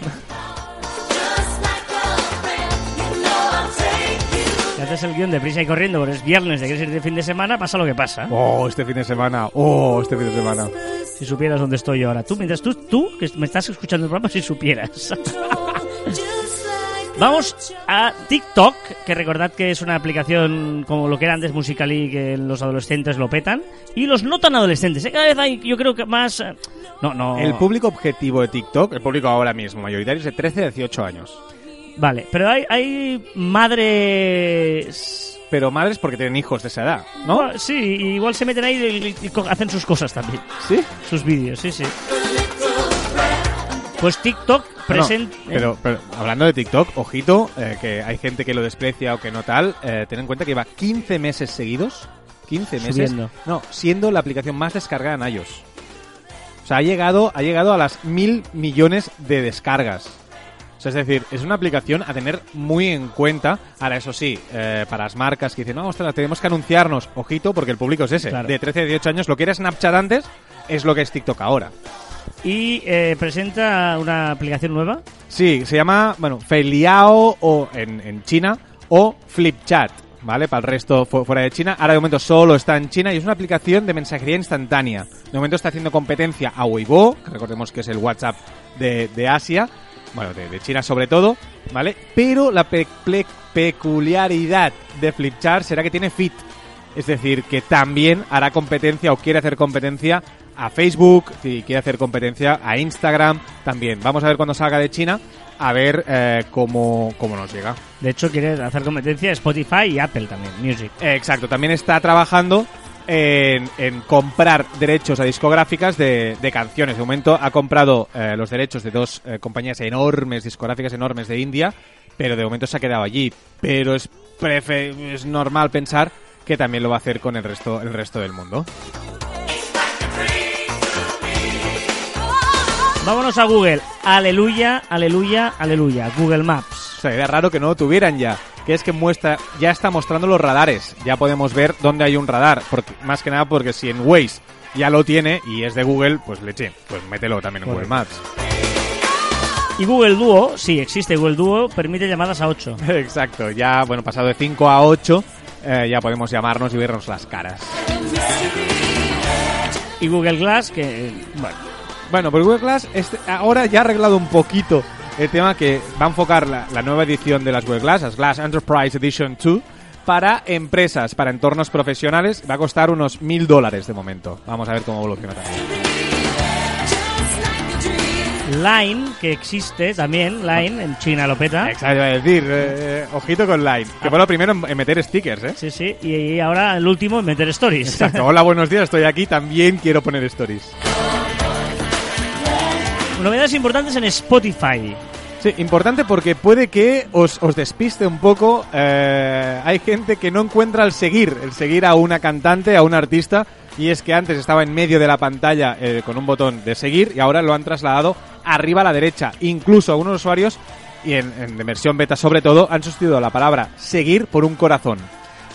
Haces el guion de prisa y corriendo, porque es viernes de quieres ir de fin de semana, pasa lo que pasa. Oh, este fin de semana. Oh, este fin de semana. Si supieras dónde estoy yo ahora. Tú, mientras tú, tú, que me estás escuchando el programa, si supieras. Vamos a TikTok, que recordad que es una aplicación como lo que era antes Musical.ly, que los adolescentes lo petan, y los no tan adolescentes. ¿eh? Cada vez hay, yo creo que más... eh, No, no... El público objetivo de TikTok, el público ahora mismo mayoritario, es de 13 a 18 años. Vale, pero hay, hay madres... Pero madres porque tienen hijos de esa edad, ¿no? Igual- Sí, igual se meten ahí y, y co- hacen sus cosas también. ¿Sí? Sus vídeos, sí, sí. Pues TikTok presenta... No, pero, pero hablando de TikTok, ojito, eh, que hay gente que lo desprecia o que no tal, eh, ten en cuenta que lleva 15 meses seguidos, 15 meses, Subiendo. no, siendo la aplicación más descargada en iOS. O sea, ha llegado, ha llegado a las mil millones de descargas. O sea, es decir, es una aplicación a tener muy en cuenta. Ahora, eso sí, eh, para las marcas que dicen, no, ostras, tenemos que anunciarnos, ojito, porque el público es ese. Claro. De 13 a 18 años, lo que era Snapchat antes es lo que es TikTok ahora. Y eh, presenta una aplicación nueva. Sí, se llama, bueno, Feiliao o en, en China o Flipchat, ¿vale? Para el resto fu- fuera de China. Ahora de momento solo está en China y es una aplicación de mensajería instantánea. De momento está haciendo competencia a Weibo, que recordemos que es el WhatsApp de, de Asia, bueno, de, China sobre todo, ¿vale? Pero la pe- peculiaridad de Flipchart será que tiene Fit. Es decir, que también hará competencia o quiere hacer competencia a Facebook, si quiere hacer competencia a Instagram también. Vamos a ver cuando salga de China, a ver eh, cómo, cómo nos llega. De hecho, quiere hacer competencia a Spotify y Apple también, Music. Eh, exacto, también está trabajando en, en comprar derechos a discográficas de, de canciones. De momento ha comprado eh, los derechos de dos eh, compañías enormes, discográficas enormes de India, pero de momento se ha quedado allí. Pero es, prefe- es normal pensar que también lo va a hacer con el resto, el resto del mundo. Vámonos a Google. Aleluya, aleluya, aleluya. Google Maps. O sea, era raro que no lo tuvieran ya. Que es que muestra, ya está mostrando los radares. Ya podemos ver dónde hay un radar. Porque, más que nada porque si en Waze ya lo tiene y es de Google, pues leche, pues mételo también en Google. Maps. Y Google Duo, sí, existe Google Duo, permite llamadas a 8. Exacto, ya, bueno, pasado de 5 a 8, eh, ya podemos llamarnos y vernos las caras. Y Google Glass, que, eh, bueno, Bueno, pero Google Glass este- ahora ya ha arreglado un poquito el tema que va a enfocar la, la nueva edición de las Google Glass, las Glass Enterprise Edition 2, para empresas, para entornos profesionales. Va a costar unos mil dólares de momento. Vamos a ver cómo evoluciona también. Line, que existe también, Line, en China lo peta. Exacto, a decir, eh, ojito con Line, que fue lo primero en, en meter stickers, ¿eh? Sí, sí, y ahora el último en meter stories. Exacto, hola, buenos días, estoy aquí, también quiero poner stories. Novedades importantes en Spotify. Sí, importante porque puede que os, os despiste un poco. eh, hay gente que no encuentra el seguir, el seguir a una cantante, a un artista, y es que antes estaba en medio de la pantalla eh, con un botón de seguir y ahora lo han trasladado arriba a la derecha. Incluso algunos usuarios, y en, en versión beta sobre todo, han sustituido la palabra seguir por un corazón.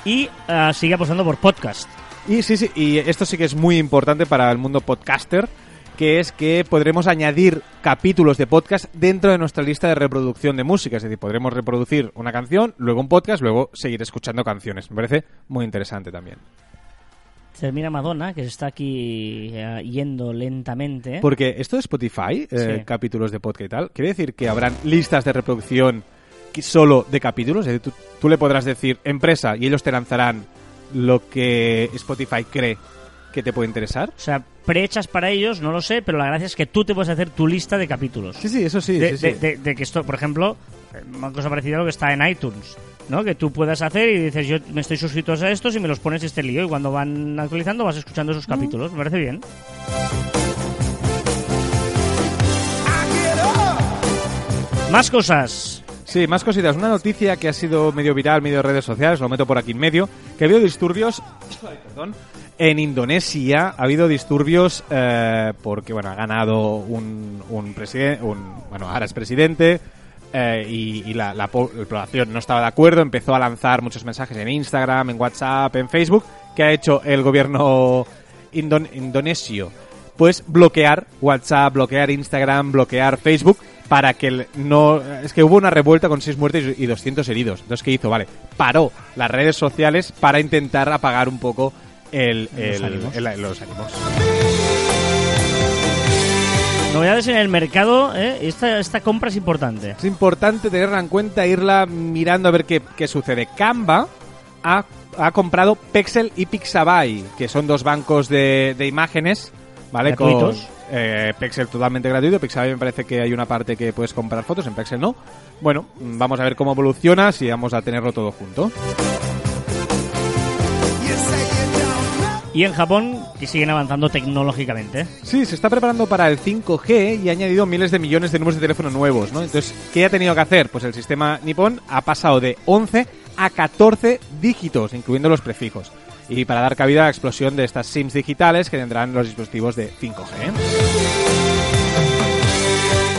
Y ah, sigue apostando por podcast. Y sí, sí, y esto sí que es muy importante para el mundo podcaster, que es que podremos añadir capítulos de podcast dentro de nuestra lista de reproducción de música. Es decir, podremos reproducir una canción, luego un podcast, luego seguir escuchando canciones. Me parece muy interesante también. Termina Madonna, que se está aquí eh, yendo lentamente. Porque esto de Spotify, eh, Sí. capítulos de podcast y tal, quiere decir que habrán listas de reproducción que- solo de capítulos. Es decir, tú, tú le podrás decir empresa y ellos te lanzarán lo que Spotify cree que te puede interesar. O sea, prehechas para ellos, no lo sé, pero la gracia es que tú te puedes hacer tu lista de capítulos. Sí, sí, eso sí. de, sí, sí. de- de- de que esto, por ejemplo, eh, una cosa parecida a lo que está en iTunes, ¿no? Que tú puedas hacer y dices, yo me estoy suscrito a estos y me los pones este lío y cuando van actualizando vas escuchando esos capítulos. Me parece bien. Más cosas. Sí, más cositas. Una noticia que ha sido medio viral, medio redes sociales, lo meto por aquí en medio, que ha habido disturbios ay, perdón, en Indonesia. Ha habido disturbios eh, porque, bueno, ha ganado un, un presidente, un, bueno, ahora es presidente, eh, y, y la, la la población no estaba de acuerdo, empezó a lanzar muchos mensajes en Instagram, en WhatsApp, en Facebook, que ha hecho el gobierno indon- indonesio pues bloquear WhatsApp, bloquear Instagram, bloquear Facebook para que el- no es que hubo una revuelta con seis muertes y 200 heridos. Entonces qué hizo, vale, paró las redes sociales para intentar apagar un poco el- los ánimos. Novedades en el mercado, ¿eh? esta, esta compra es importante. Es importante tenerla en cuenta, irla mirando a ver qué, qué sucede. Canva ha, ha comprado Pexel y Pixabay, que son dos bancos de, de imágenes, ¿vale? Gratuitos. Con eh, Pexel totalmente gratuito, Pixabay me parece que hay una parte que puedes comprar fotos, en Pexel no. Bueno, vamos a ver cómo evoluciona, si vamos a tenerlo todo junto. Y en Japón, que siguen avanzando tecnológicamente. Sí, se está preparando para el 5G y ha añadido miles de millones de números de teléfono nuevos, ¿no? Entonces, ¿qué ha tenido que hacer? Pues el sistema Nippon ha pasado de 11 a 14 dígitos, incluyendo los prefijos. Y para dar cabida a la explosión de estas SIMs digitales que tendrán los dispositivos de 5G. ¿eh?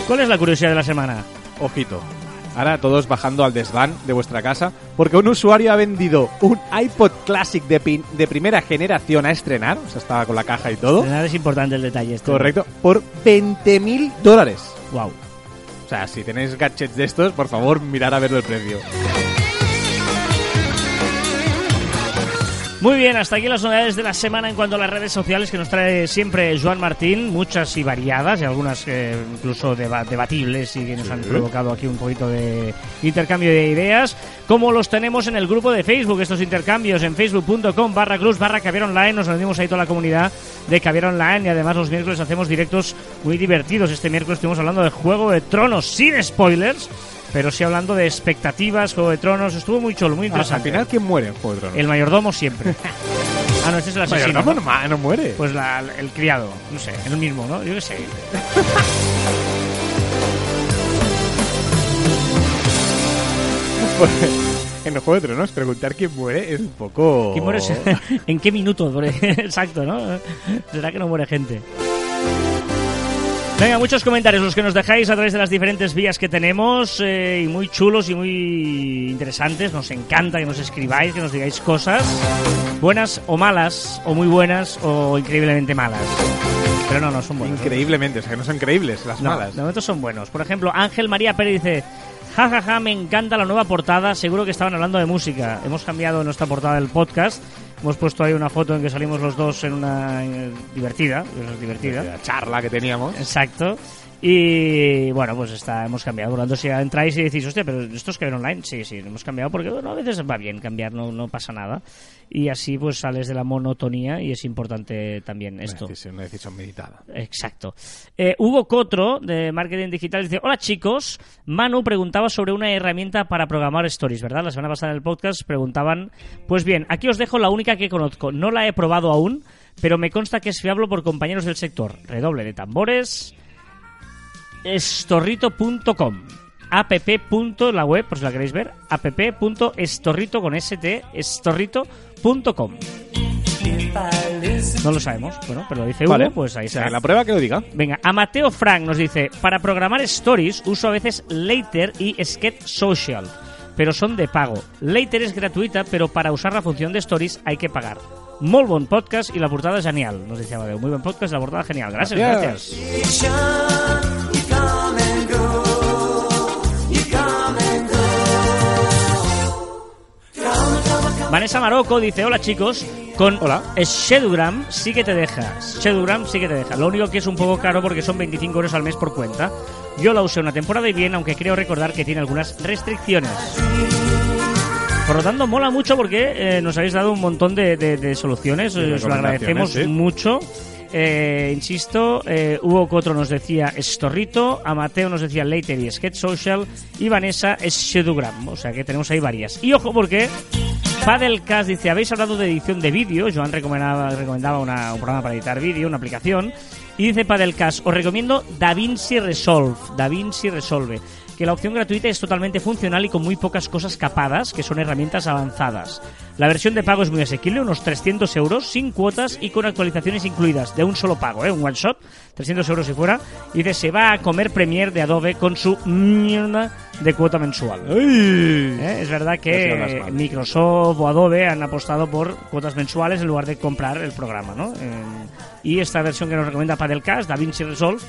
¿Cuál es la curiosidad de la semana? Ojito. Ahora todos bajando al desván de vuestra casa porque un usuario ha vendido un iPod Classic de, pin- de primera generación a estrenar, o sea, estaba con la caja y todo, es importante el detalle este. correcto, por 20.000 dólares. Wow. O sea, si tenéis gadgets de estos, por favor, mirar a ver el precio. Muy bien, hasta aquí las novedades de la semana en cuanto a las redes sociales que nos trae siempre Joan Martín, muchas y variadas, y algunas eh, incluso deba- debatibles y que nos han provocado aquí un poquito de intercambio de ideas, como los tenemos en el grupo de Facebook, estos intercambios en facebook.com barra cruz barra caviar online, nos reunimos ahí toda la comunidad de caviar online y además los miércoles hacemos directos muy divertidos. Este miércoles estuvimos hablando de Juego de Tronos sin spoilers, pero sí hablando de expectativas, Juego de Tronos, estuvo muy chulo, muy Ah, al interesante. final, ¿quién muere en Juego de Tronos? El mayordomo siempre. ah, no, este es el asesino. mayordomo ¿no? no, no muere. Pues la- el criado, no sé, el mismo, ¿no? Yo qué sé. en el Juego de Tronos, preguntar quién muere es un poco... ¿Quién muere? ¿En qué minuto? Exacto, ¿no? ¿Será que no muere gente? Venga, muchos comentarios los que nos dejáis a través de las diferentes vías que tenemos eh, y muy chulos y muy interesantes. Nos encanta que nos escribáis, que nos digáis cosas buenas o malas, o muy buenas o increíblemente malas. Pero no, no son buenas. ¿no? Increíblemente, o sea, que no son creíbles las No, malas. de momento son buenos. Por ejemplo, Ángel María Pérez dice: Ja, ja, ja, me encanta la nueva portada. Seguro que estaban hablando de música. Hemos cambiado nuestra portada del podcast. Hemos puesto ahí una foto en que salimos los dos en una eh, divertida. divertida. La charla que teníamos. Exacto. Y bueno, pues está, hemos cambiado. Por lo tanto, si entráis y decís, hostia, pero esto es que ver online, sí, sí, hemos cambiado porque bueno, a veces va bien cambiar, no, no pasa nada. Y así pues sales de la monotonía y es importante también esto. Una decisión, una decisión meditada. Exacto. Eh, Hugo Cotro, de Marketing Digital, dice: Hola chicos, Manu preguntaba sobre una herramienta para programar stories, ¿verdad? La semana pasada en el podcast preguntaban. Pues bien, aquí os dejo la única que conozco. No la he probado aún, pero me consta que es fiable por compañeros del sector. Redoble de tambores. Estorrito.com app. la web, por si la queréis ver, app.estorrito con st, estorrito.com. No lo sabemos, bueno, pero lo dice Hugo, Vale, pues ahí está. la prueba que lo diga. Venga, a Mateo Frank nos dice, para programar stories uso a veces Later y Sketch Social, pero son de pago. Later es gratuïta, però para usar la función de stories hay que pagar. Molt bon podcast y la portada es genial, nos dice Amadeu. Muy buen podcast, la portada genial. Gracias, Gracias. gracias. Vanessa Marocco dice, hola chicos, con Hola. Shadowgram sí que te deja. Shadowgram sí que te deja. Lo único que es un poco caro porque son 25 euros al mes por cuenta. Yo la usé una temporada y bien, aunque creo recordar que tiene algunas restricciones. Por lo tanto, mola mucho porque eh, nos habéis dado un montón de, de- de soluciones. Os lo agradecemos sí. mucho. Eh, insisto, eh, Hugo Cotro nos decía Estorrito, a Mateo nos decía Later y Sketch Social y Vanessa es Shadowgram. O sea que tenemos ahí varias. Y ojo porque Padelcast dice, habéis hablado de edición de vídeo, Joan recomendaba, recomendaba una- un programa para editar vídeo, una aplicación, y dice Padelcast, os recomiendo DaVinci Resolve, DaVinci Resolve, que la opción gratuita es totalmente funcional y con muy pocas cosas capadas, que son herramientas avanzadas. La versión de pago es muy asequible, unos 300 euros, sin cuotas y con actualizaciones incluidas, de un solo pago, ¿eh? un one shot, 300 euros si fuera, y dice, se va a comer Premiere de Adobe con su mierda de cuota mensual. ¿Eh? Es verdad que. Microsoft o Adobe han apostado por cuotas mensuales en lugar de comprar el programa, ¿no? Eh, y esta versión que nos recomienda Padelcast, DaVinci Resolve,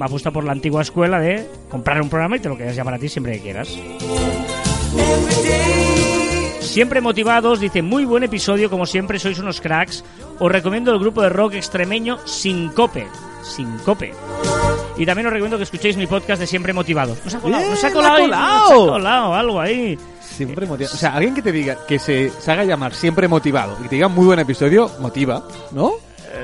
apuesta por la antigua escuela de comprar un programa y te lo quedas ya para ti siempre que quieras. Siempre motivados, dice, muy buen episodio, como siempre, sois unos cracks. Os recomiendo el grupo de rock extremeño Sincope. Sincope. Y también os recomiendo que escuchéis mi podcast de Siempre Motivado. Nos ha colado, ¡Bien, nos ha la colado, ha ahí, colado! nos ha colado algo ahí. Siempre motivado. O sea, alguien que te diga que se, se haga llamar siempre motivado y que te diga muy buen episodio, motiva, ¿no?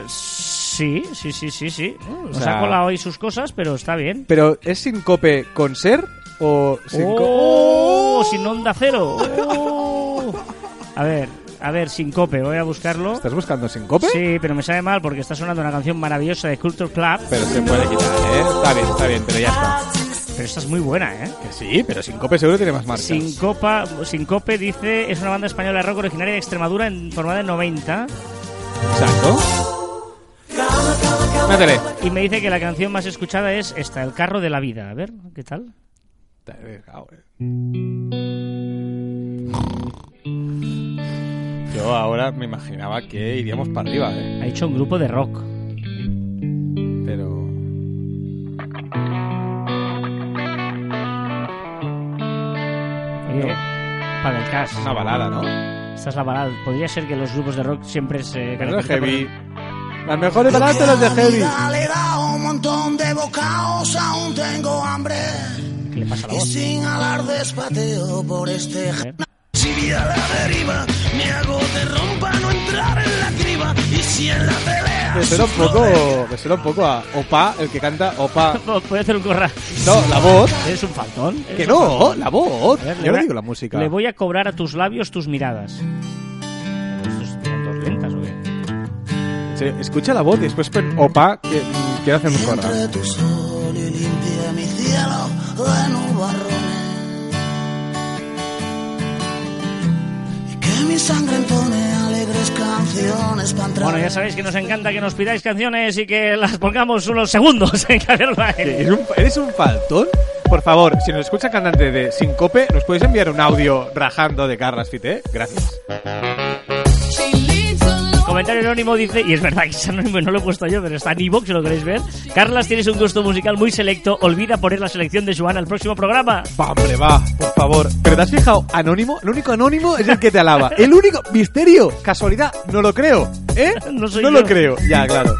Sí, sí, sí, sí, sí. Nos sea- ha colado ahí sus cosas, pero está bien. Pero ¿es sincope con ser o sin ¡Oh! Sin onda cero. ¡Oh! A ver, a ver, sincope, voy a buscarlo. ¿Estás buscando sincope? Sí, pero me sabe mal porque está sonando una canción maravillosa de Culture Club. Pero se puede quitar, ¿eh? Está bien, está bien, pero ya está. Pero esta es muy buena, ¿eh? Que sí, pero sincope seguro tiene más marcas. Sincopa, Sincope dice, es una banda española de rock originaria de Extremadura en formada en 90 Exacto. Métele. y me dice que la canción más escuchada es esta, El carro de la vida. A ver, ¿qué tal? Yo ahora me imaginaba que iríamos para arriba, ¿eh? Ha hecho un grupo de rock. Pero... Oye, para el cast. Una balada, ¿no? Esta es la balada. Podría ser que los grupos de rock siempre se Pero por- heavy. Las mejores baladas son las de heavy. Le he dado un montón de bocaos, aún tengo hambre. ¿Qué le pasa a la Y voz? sin alardes pateo por este ver. Si vi a la deriva, me hago de rompa no entrar en la criba. Y si en la pelea. Me suena un poco, me suena un poco a Opa, el que canta Opa. No, Puede hacer un corral. No, la voz. ¿Eres un faltón? Que ¿Eres un no, faltón? la voz. Ver, le Yo no voy a- digo la música. Le voy a cobrar a tus labios tus miradas. ¿Estos son dos lentas o qué? Sí, escucha la voz y después Opa que quiere hacer un corral. Mi sangre entone alegres canciones para entrar. Bueno, ya sabéis que nos encanta que nos pidáis canciones y que las pongamos unos segundos en Caverna ¿Eres un, ¿Eres un faltón? Por favor, si nos escucha cantante de Sincope, ¿nos podéis enviar un audio rajando de Carlas Fite? Gracias. Comentario anónimo dice, y es verdad que es anónimo no lo he puesto yo, pero está en iVoox, si lo queréis ver. Carlas, tienes un gusto musical muy selecto. Olvida poner la selección de Joana al próximo programa. Va, hombre, va, por favor. ¿Pero te has fijado? Anónimo, el único anónimo es el que te alaba. El único misterio, casualidad, no lo creo. ¿Eh? No soy no yo. lo creo. Ya, claro.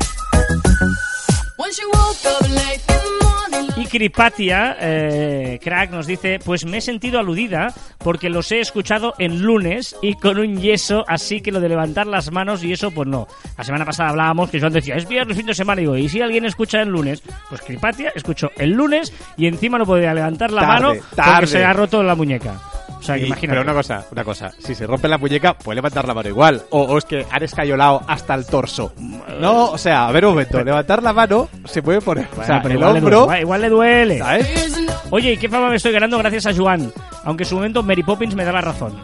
Y Cripatia, eh, crack, nos dice, pues me he sentido aludida porque los he escuchado en lunes y con un yeso, así que lo de levantar las manos y eso, pues no. La semana pasada hablábamos que Joan decía, es viernes, fin de semana, y digo, ¿y si alguien escucha el lunes? Pues Cripatia escuchó el lunes y encima no podía levantar la Tarde, mano porque tarde. se ha roto la muñeca. O sea, Y- imagínate. pero una cosa, una cosa. Si se rompe la muñeca, puede levantar la mano igual. O, o es que han escayolado hasta el torso. No, o sea, a ver un momento. Levantar la mano se puede poner. o Bueno, sea, pero el igual le hombro. duele, igual le duele. ¿Sabes? Oye, ¿y qué fama me estoy ganando gracias a Joan? Aunque en su momento Mary Poppins me da la razón.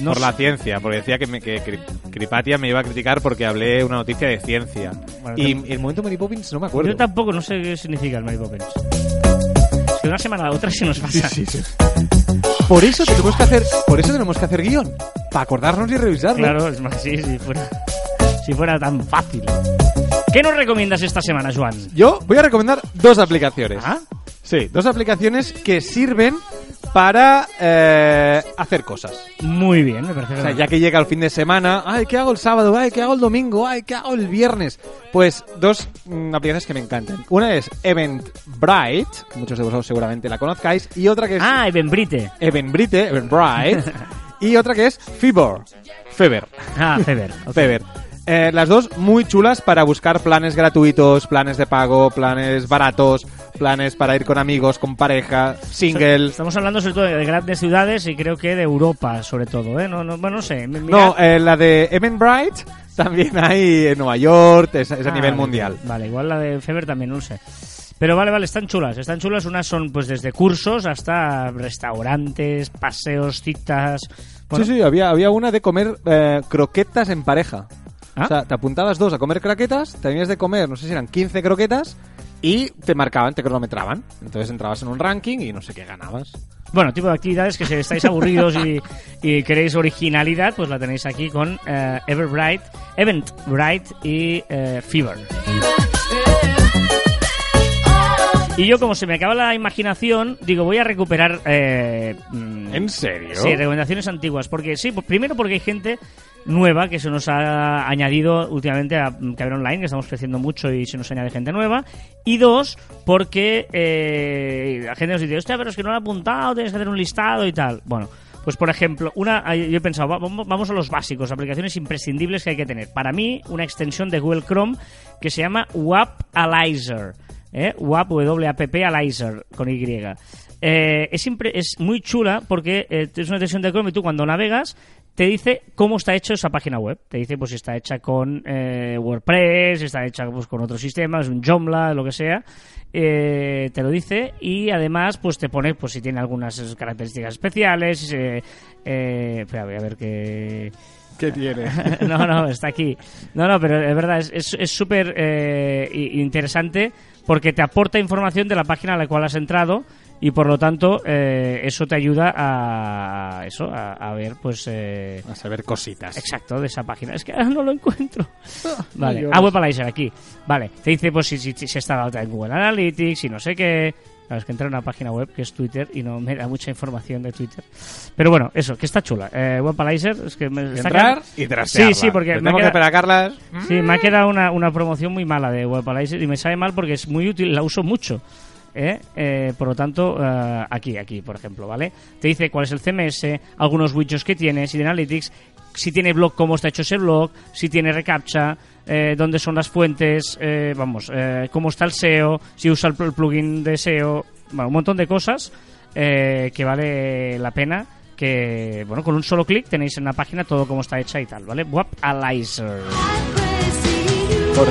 No por la ciencia, porque decía que, me, que Cri- Cripatia me iba a criticar porque hablé una noticia de ciencia. Bueno, y te- el momento Mary Poppins no me acuerdo. Yo tampoco, no sé qué significa el Mary Poppins. Es que una semana a la otra se nos pasa. Sí, sí, sí. Por eso tenemos que hacer, por eso tenemos que hacer guion, para acordarnos y revisarlo. Claro, es más, sí, si fuera, si fuera tan fácil. ¿Qué nos recomiendas esta semana, Joan? Yo voy a recomendar dos aplicaciones. ¿Ah? Sí, dos aplicaciones que sirven para eh, hacer cosas. Muy bien, me parece. O sea, ya que llega el fin de semana, ay, ¿qué hago el sábado? Ay, ¿qué hago el domingo? Ay, ¿qué hago el viernes? Pues dos mm, aplicaciones que me encantan. Una es Eventbrite, que muchos de vosotros seguramente la conozcáis, y otra que es Ah, Eventbrite. Eventbrite, Eventbrite, y otra que es Fever. Fever. Ah, Feber. ok. Fever. Eh, las dos muy chulas para buscar planes gratuitos, planes de pago, planes baratos, planes para ir con amigos, con pareja, single. Estamos hablando sobre todo de grandes ciudades y creo que de Europa, sobre todo, ¿eh? No, no, bueno, no sé. mi- No, mirad- eh, la de Eventbrite también hay en Nueva York, es, es a Ah, nivel vale, mundial. Vale, igual la de Feber también, no sé. Pero vale, vale, están chulas, están chulas. Unas son pues desde cursos hasta restaurantes, paseos, citas. Bueno, Sí, sí, había, había una de comer eh, croquetas en pareja. ¿Ah? O sea, te apuntabas dos a comer croquetas, tenías de comer, no sé si eran 15 croquetas, y te marcaban, te cronometraban. Entonces entrabas en un ranking y no sé qué ganabas. Bueno, tipo de actividades que si estáis aburridos y, y queréis originalidad, pues la tenéis aquí con eh, Everbright, Eventbrite y eh, Fever. Y yo, como se me acaba la imaginación, digo, voy a recuperar. eh, mm, ¿En serio? Sí, recomendaciones antiguas. Porque sí, pues, primero porque hay gente nueva que se nos ha añadido últimamente a Caber Online, que estamos creciendo mucho y se nos añade gente nueva. Y dos, porque eh, la gente nos dice, hostia, pero es que no lo he apuntado, tienes que hacer un listado y tal. Bueno. Pues por ejemplo, una, yo he pensado, va- vamos vamos a los básicos, aplicaciones imprescindibles que hay que tener. Para mí, una extensión de Google Chrome que se llama WAP Alizer. ¿Eh? WAP, W-A-P-P, Alizer, con Y. Eh, es, es muy chula porque eh, es una extensión de Chrome y tú cuando navegas te dice cómo está hecho esa página web. Te dice pues si está hecha con eh, WordPress, si está hecha pues, con otros sistemas, un Joomla, lo que sea. Eh, te lo dice y además pues te pone pues si tiene algunas características especiales. eh, espera, voy a ver qué... ¿Qué tiene? no, no, está aquí. No, no, pero es verdad, es- es es súper eh, interesante porque te aporta información de la página a la cual has entrado y por lo tanto eh, eso te ayuda a eso a, a ver pues eh, A saber cositas. exacto de esa página es que ahora no lo encuentro vale llores. ah web aquí vale te dice pues si, si, si está dado alta en Google Analytics y no sé qué Claro, es que entré en una página web que es Twitter y no me da mucha información de Twitter. Pero bueno, eso, que está chula. Eh, es que me está Entrar y trastearla. Sí, sí, porque me Tenemos queda- que esperar a Carlas. Sí, me ha quedado una, una promoción muy mala de Webalizer y me sabe mal porque es muy útil, la uso mucho. ¿eh? Eh, por lo tanto, eh, aquí, aquí, por ejemplo, ¿vale? Te dice cuál es el CMS, algunos widgets que tiene, si tiene Analytics, si tiene blog, cómo está hecho ese blog, si tiene reCAPTCHA, eh, dónde son las fuentes, eh, vamos, eh, cómo está el SEO, si usa el, pl- el plugin de SEO, bueno, un montón de cosas eh, que vale la pena que, bueno, con un solo clic tenéis en la página todo cómo está hecha y tal, ¿vale? Webalizer. Por,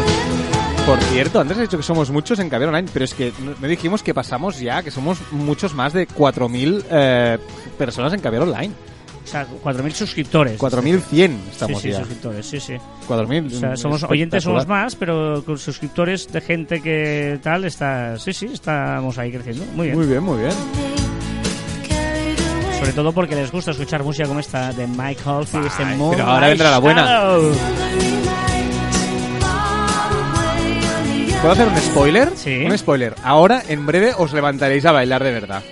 por cierto, antes has dicho que somos muchos en Caber Online, pero es que no dijimos que pasamos ya, que somos muchos más de 4.000 eh, personas en Caber Online. O sea, 4.000 suscriptores. 4.100 estamos sí, sí, ya. suscriptores, sí, sí. 4.000. O sea, mm, somos oyentes somos más, pero con suscriptores de gente que tal, está, sí, sí, estamos ahí creciendo. Muy bien. Muy bien, muy bien. Sobre todo porque les gusta escuchar música como esta de Mike Oldfield, este Moonlight pero ahora vendrá la buena. ¿Puedo hacer un spoiler? Sí. Un spoiler. Ahora, en breve, os levantaréis a bailar de verdad.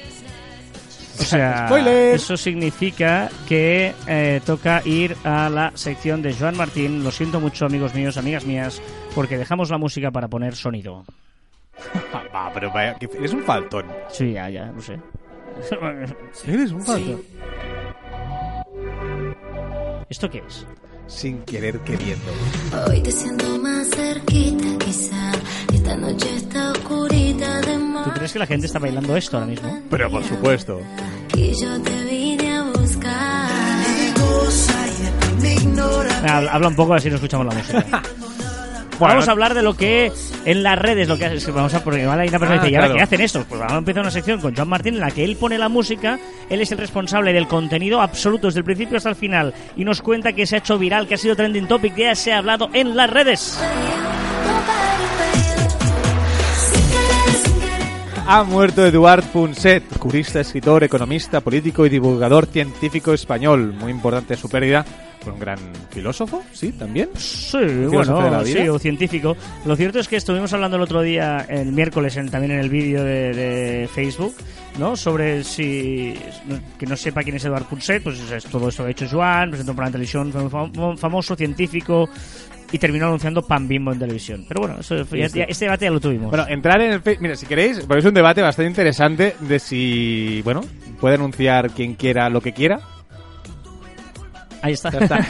O sea, Spoiler. eso significa que eh, toca ir a la sección de Joan Martín. Lo siento mucho, amigos míos, amigas mías, porque dejamos la música para poner sonido. Ah, Va, pero vaya, que eres un faltón. Sí, ya, ya, no sé. Eres un faltón. ¿Esto qué es? Sin querer queriendo. Hoy te siento más cerquita, quizá. Esta noche está oscurita de ¿Tú crees que la gente está bailando esto ahora mismo? Pero por supuesto. Y yo te vine a buscar. Habla, habla un poco así no escuchamos la música. vamos a hablar de lo que en las redes, lo que es que vamos a porque hay una persona que Ah, dice, ¿y ahora claro. qué hacen estos? Pues vamos a empezar una sección con Joan Martín en la que él pone la música, él es el responsable del contenido absoluto desde el principio hasta el final y nos cuenta que se ha hecho viral, que ha sido trending topic, que ya se ha hablado en las redes. Ha muerto Eduard Punset, jurista, escritor, economista, político y divulgador científico español. Muy importante su pérdida. Fue un gran filósofo, sí, también. Sí, de bueno, sí, o científico. Lo cierto es que estuvimos hablando el otro día, el miércoles, en- también en el vídeo de, de Facebook, ¿no? Sobre si. que no sepa quién es Eduard Punset, pues es todo esto que ha hecho Joan, presentó por la televisión, fue muy fam- famoso, científico, y terminó anunciando Pan Bimbo en televisión. Pero bueno, eso, ya- ya- este debate ya lo tuvimos. Bueno, entrar en el Face... Mira, si queréis, porque es un debate bastante interesante de si, bueno, puede anunciar quien quiera lo que quiera. Ahí está. Ya está.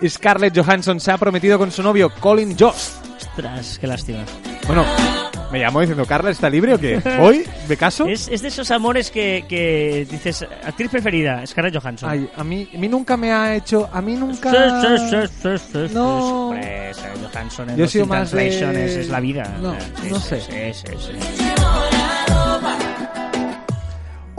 Scarlett Johansson se ha prometido con su novio Colin Jost. Ostras, qué lástima. Bueno, me llamó diciendo, ¿Carla está libre o qué? ¿Hoy? ¿Me caso? Es, es de esos amores que, que dices, actriz preferida, Scarlett Johansson. Ay, a mí, a mí nunca me ha hecho... A mí nunca... Sí, sí, sí, sí, sí, sí. No. Hombre, Scarlett Johansson en Yo más de- Translation es, es la vida. No, Sí, no sí, sé. Sí, sí, sí.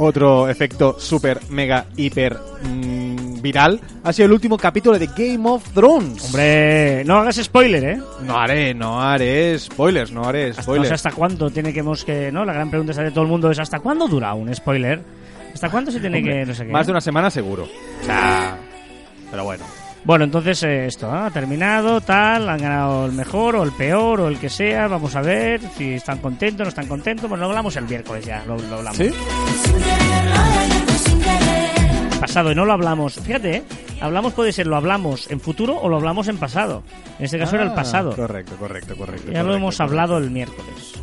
Otro efecto super, mega, hiper mm, viral ha sido el último capítulo de Game of Thrones. Hombre, no hagas spoiler, ¿eh? No haré, no haré spoilers, no haré Hasta, no spoilers. sé hasta cuándo tiene que... que ¿no? La gran pregunta de todo el mundo es ¿hasta cuándo dura un spoiler? ¿Hasta cuándo se tiene Hombre, que...? No sé qué. Más de una semana seguro. O sea, pero bueno. Bueno, entonces eh, esto ¿no? ha terminado, tal, han ganado el mejor o el peor o el que sea. Vamos a ver si están contentos, no están contentos. Bueno, lo hablamos el miércoles ya, lo, lo hablamos. ¿Sí? Pasado, y no lo hablamos. Fíjate, ¿eh? Hablamos puede ser, lo hablamos en futuro o lo hablamos en pasado. En este caso era el Ah, pasado. Correcto, correcto, correcto. Ya lo correcto, hemos correcto. hablado el miércoles.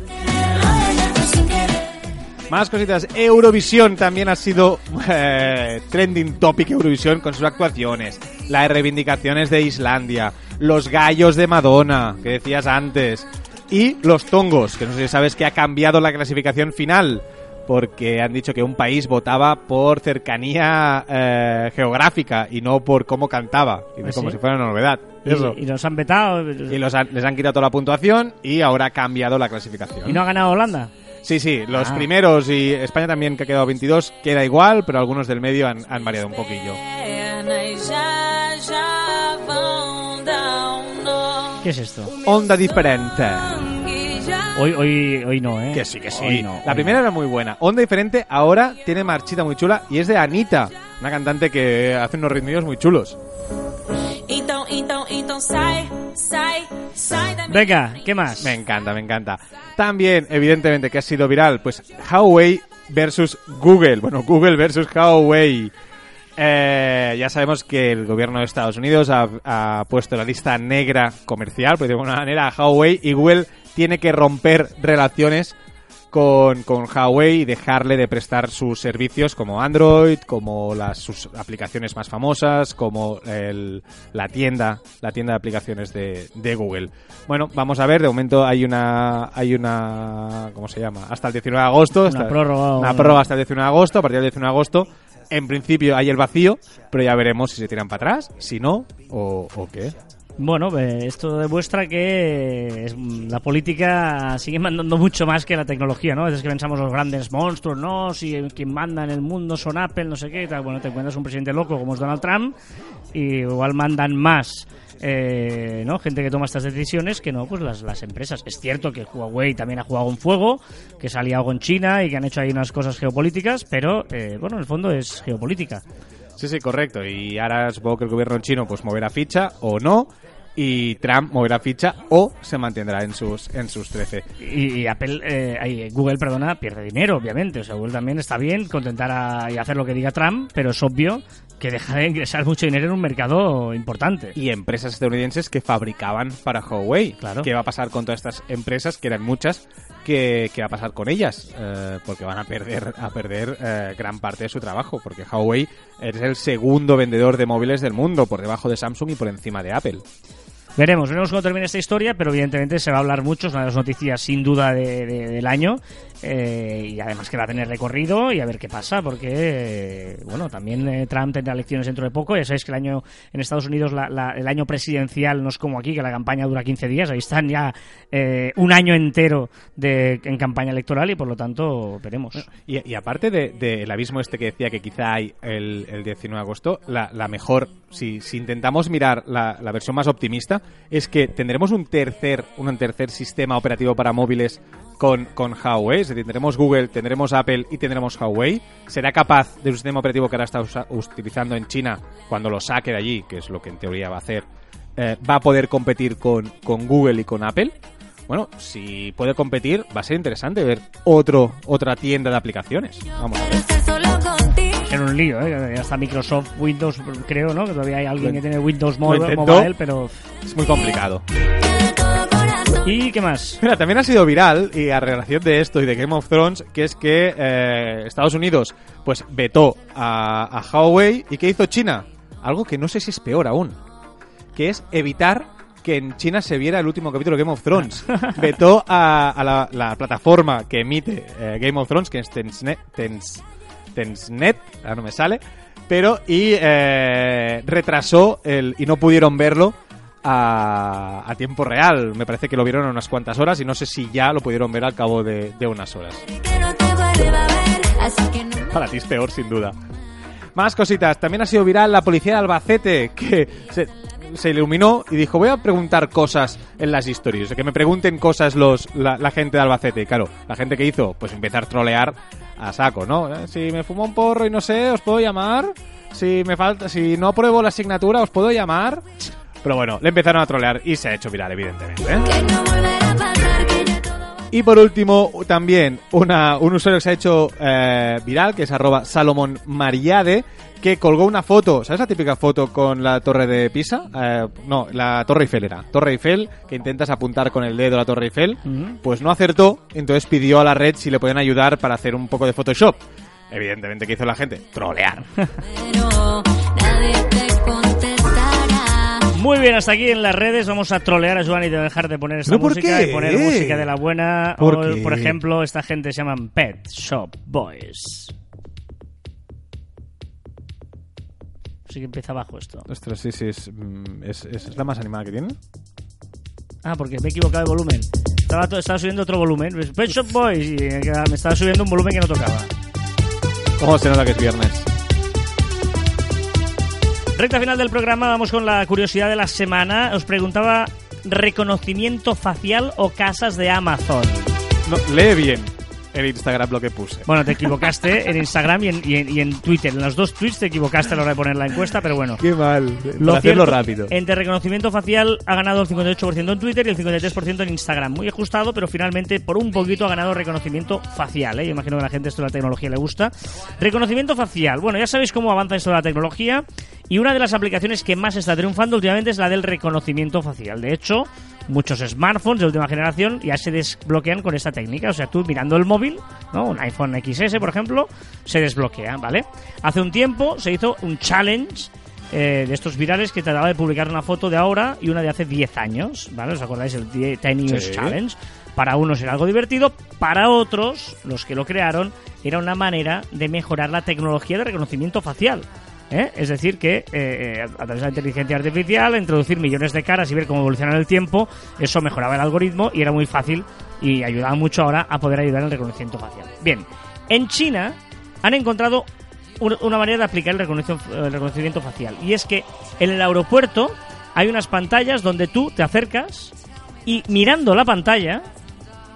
Más cositas. Eurovisión también ha sido eh, trending topic Eurovisión con sus actuaciones. Las reivindicaciones de Islandia. Los gallos de Madonna, que decías antes. Y los tongos, que no sé si sabes que ha cambiado la clasificación final. Porque han dicho que un país votaba por cercanía eh, geográfica y no por cómo cantaba. Y ¿Ah, como sí? si fuera una novedad. Y, Eso. y nos han vetado. Y los han- les han quitado toda la puntuación y ahora ha cambiado la clasificación. ¿Y no ha ganado Holanda. Sí, sí, los Ah. primeros y España también que ha quedado 22 queda igual, pero algunos del medio han, han variado un poquillo. ¿Qué es esto? Onda diferente. Hoy, hoy, hoy no, ¿eh? Que sí, que sí. Hoy no, la hoy primera no. era muy buena. Onda diferente ahora tiene marchita muy chula y es de Anita, una cantante que hace unos ritmos muy chulos. Venga, ¿qué más? Me encanta, me encanta. También, evidentemente, que ha sido viral, pues Huawei versus Google. Bueno, Google versus Huawei. Eh, ya sabemos que el gobierno de Estados Unidos ha, ha puesto en la lista negra comercial, por decirlo de alguna manera, a Huawei y Google tiene que romper relaciones con, con Huawei y dejarle de prestar sus servicios como Android, como las sus aplicaciones más famosas, como el- la tienda, la tienda de aplicaciones de, de Google. Bueno, vamos a ver, de momento hay una hay una ¿cómo se llama? Hasta el 19 de agosto, Una hasta- prórroga, una una- prórroga hasta el 19 de agosto, a partir del 19 de agosto en principio hay el vacío, pero ya veremos si se tiran para atrás, si no o, o qué. Bueno, eh, esto demuestra que es- la política sigue mandando mucho más que la tecnología, ¿no? A veces que pensamos los grandes monstruos, ¿no? Si quien manda en el mundo son Apple, no sé qué, tal. Bueno, te encuentras un presidente loco como es Donald Trump y igual mandan más, eh, ¿no? Gente que toma estas decisiones que no, pues las, las empresas. Es cierto que Huawei también ha jugado en fuego, que se ha liado con China y que han hecho ahí unas cosas geopolíticas, pero, eh, bueno, en el fondo es geopolítica. Sí, sí, correcto. Y ahora supongo que el gobierno chino pues moverá ficha o no. Y Trump moverá ficha o se mantendrá en sus, en sus 13. Y, eh, Google, perdona, pierde dinero, obviamente. O sea, Google también está bien contentar a- y hacer lo que diga Trump, pero es obvio que deja de ingresar mucho dinero en un mercado importante. Y empresas estadounidenses que fabricaban para Huawei. Claro. ¿Qué va a pasar con todas estas empresas, que eran muchas? ¿Qué, qué va a pasar con ellas? Eh, porque van a perder, a perder eh, gran parte de su trabajo. Porque Huawei es el segundo vendedor de móviles del mundo, por debajo de Samsung y por encima de Apple. Veremos, veremos cómo termina esta historia, pero evidentemente se va a hablar mucho, es una de las noticias sin duda de- de- del año, eh, y además que va a tener recorrido y a ver qué pasa, porque, bueno, también eh, Trump tendrá elecciones dentro de poco, ya sabéis que el año en Estados Unidos, la- la- el año presidencial no es como aquí, que la campaña dura 15 días, ahí están ya eh, un año entero de, en campaña electoral y por lo tanto veremos. Y, aparte del de, del abismo este que decía que quizá hay el, el 19 de agosto, la, la mejor, si, si intentamos mirar la versión más optimista, es que tendremos un tercer, un tercer sistema operativo para móviles con, con Huawei, es decir, tendremos Google, tendremos Apple y tendremos Huawei. ¿Será capaz de un sistema operativo que ahora está usa- utilizando en China cuando lo saque de allí, que es lo que en teoría va a hacer, eh, va a poder competir con, con Google y con Apple? Bueno, si puede competir, va a ser interesante ver otro, otra tienda de aplicaciones. Vamos a ver. En un lío, ¿eh? Ya está Microsoft, Windows, creo, ¿no? Que todavía hay alguien que tiene Windows. Mobile, pero... Es muy complicado. ¿Y qué más? Mira, también ha sido viral, y a relación de esto y de Game of Thrones, que es que eh, Estados Unidos pues vetó a, a Huawei. ¿Y qué hizo China? Algo que no sé si es peor aún. Que es evitar que en China se viera el último capítulo de Game of Thrones. vetó a, a la, la plataforma que emite eh, Game of Thrones, que es Tensnet, Tens, Tensnet, ahora no me sale, pero y eh, retrasó el y no pudieron verlo a, a tiempo real. Me parece que lo vieron en unas cuantas horas y no sé si ya lo pudieron ver al cabo de, de unas horas. Para ti es peor, sin duda. Más cositas. También ha sido viral la policía de Albacete, que se, se iluminó y dijo, voy a preguntar cosas en las historias. Que me pregunten cosas los, la, la gente de Albacete. Y claro, la gente que hizo, pues empezar a trolear a saco, ¿no? Eh, Si me fumo un porro y no sé, os puedo llamar. si me falta, si no apruebo la asignatura, os puedo llamar. Pero bueno, le empezaron a trolear y se ha hecho viral, evidentemente. ¿eh? Y por último, también una, un usuario que se ha hecho eh, viral, que es arroba Salomón Mariade, que colgó una foto, ¿sabes la típica foto con la torre de Pisa? Eh, no, la torre Eiffel era. Torre Eiffel, que intentas apuntar con el dedo a la torre Eiffel, pues no acertó, entonces pidió a la red si le podían ayudar para hacer un poco de Photoshop. Evidentemente, ¿qué hizo la gente? Trolear. Muy bien, hasta aquí en las redes vamos a trolear a Joan y de dejar de poner esta ¿Pero por música y poner música de la buena. ¿Por o, qué? por ejemplo, esta gente se llaman Pet Shop Boys. Así que empieza abajo esto. Ostras, sí, sí, es, mm, es, es- es la más animada que tiene. Ah, porque me he equivocado de volumen. Estaba, to- estaba subiendo otro volumen. Pet Shop Boys y eh, me estaba subiendo un volumen que no tocaba. ¿Cómo se nota que es viernes? Recta final del programa, vamos con la curiosidad de la semana. Os preguntaba reconocimiento facial o casas de Amazon. No, lee bien el Instagram lo que puse. Bueno, te equivocaste en Instagram y en, y en- y en Twitter. En los dos tweets te equivocaste a la hora de poner la encuesta, pero bueno. Qué mal. Lo Para hacerlo rápido. Entre reconocimiento facial ha ganado el 58% en Twitter y el 53% en Instagram. Muy ajustado, pero finalmente por un poquito ha ganado reconocimiento facial. ¿eh? Yo imagino que a la gente esto de la tecnología le gusta. Reconocimiento facial. Bueno, ya sabéis cómo avanza esto de la tecnología. Y una de las aplicaciones que más está triunfando últimamente es la del reconocimiento facial. De hecho, muchos smartphones de última generación ya se desbloquean con esta técnica. O sea, tú mirando el móvil, ¿no? un iPhone XS, por ejemplo, se desbloquea, ¿vale? Hace un tiempo se hizo un challenge eh, de estos virales que trataba de publicar una foto de ahora y una de hace 10 años, ¿vale? ¿Os acordáis? El 10 Years Sí. Challenge. Para unos era algo divertido, para otros, los que lo crearon, era una manera de mejorar la tecnología de reconocimiento facial. ¿Eh? Es decir, que eh, a través de la inteligencia artificial, introducir millones de caras y ver cómo evoluciona en el tiempo, eso mejoraba el algoritmo y era muy fácil y ayudaba mucho ahora a poder ayudar en el reconocimiento facial. Bien, en China han encontrado un- una manera de aplicar el reconocimiento facial y es que en el aeropuerto hay unas pantallas donde tú te acercas y mirando la pantalla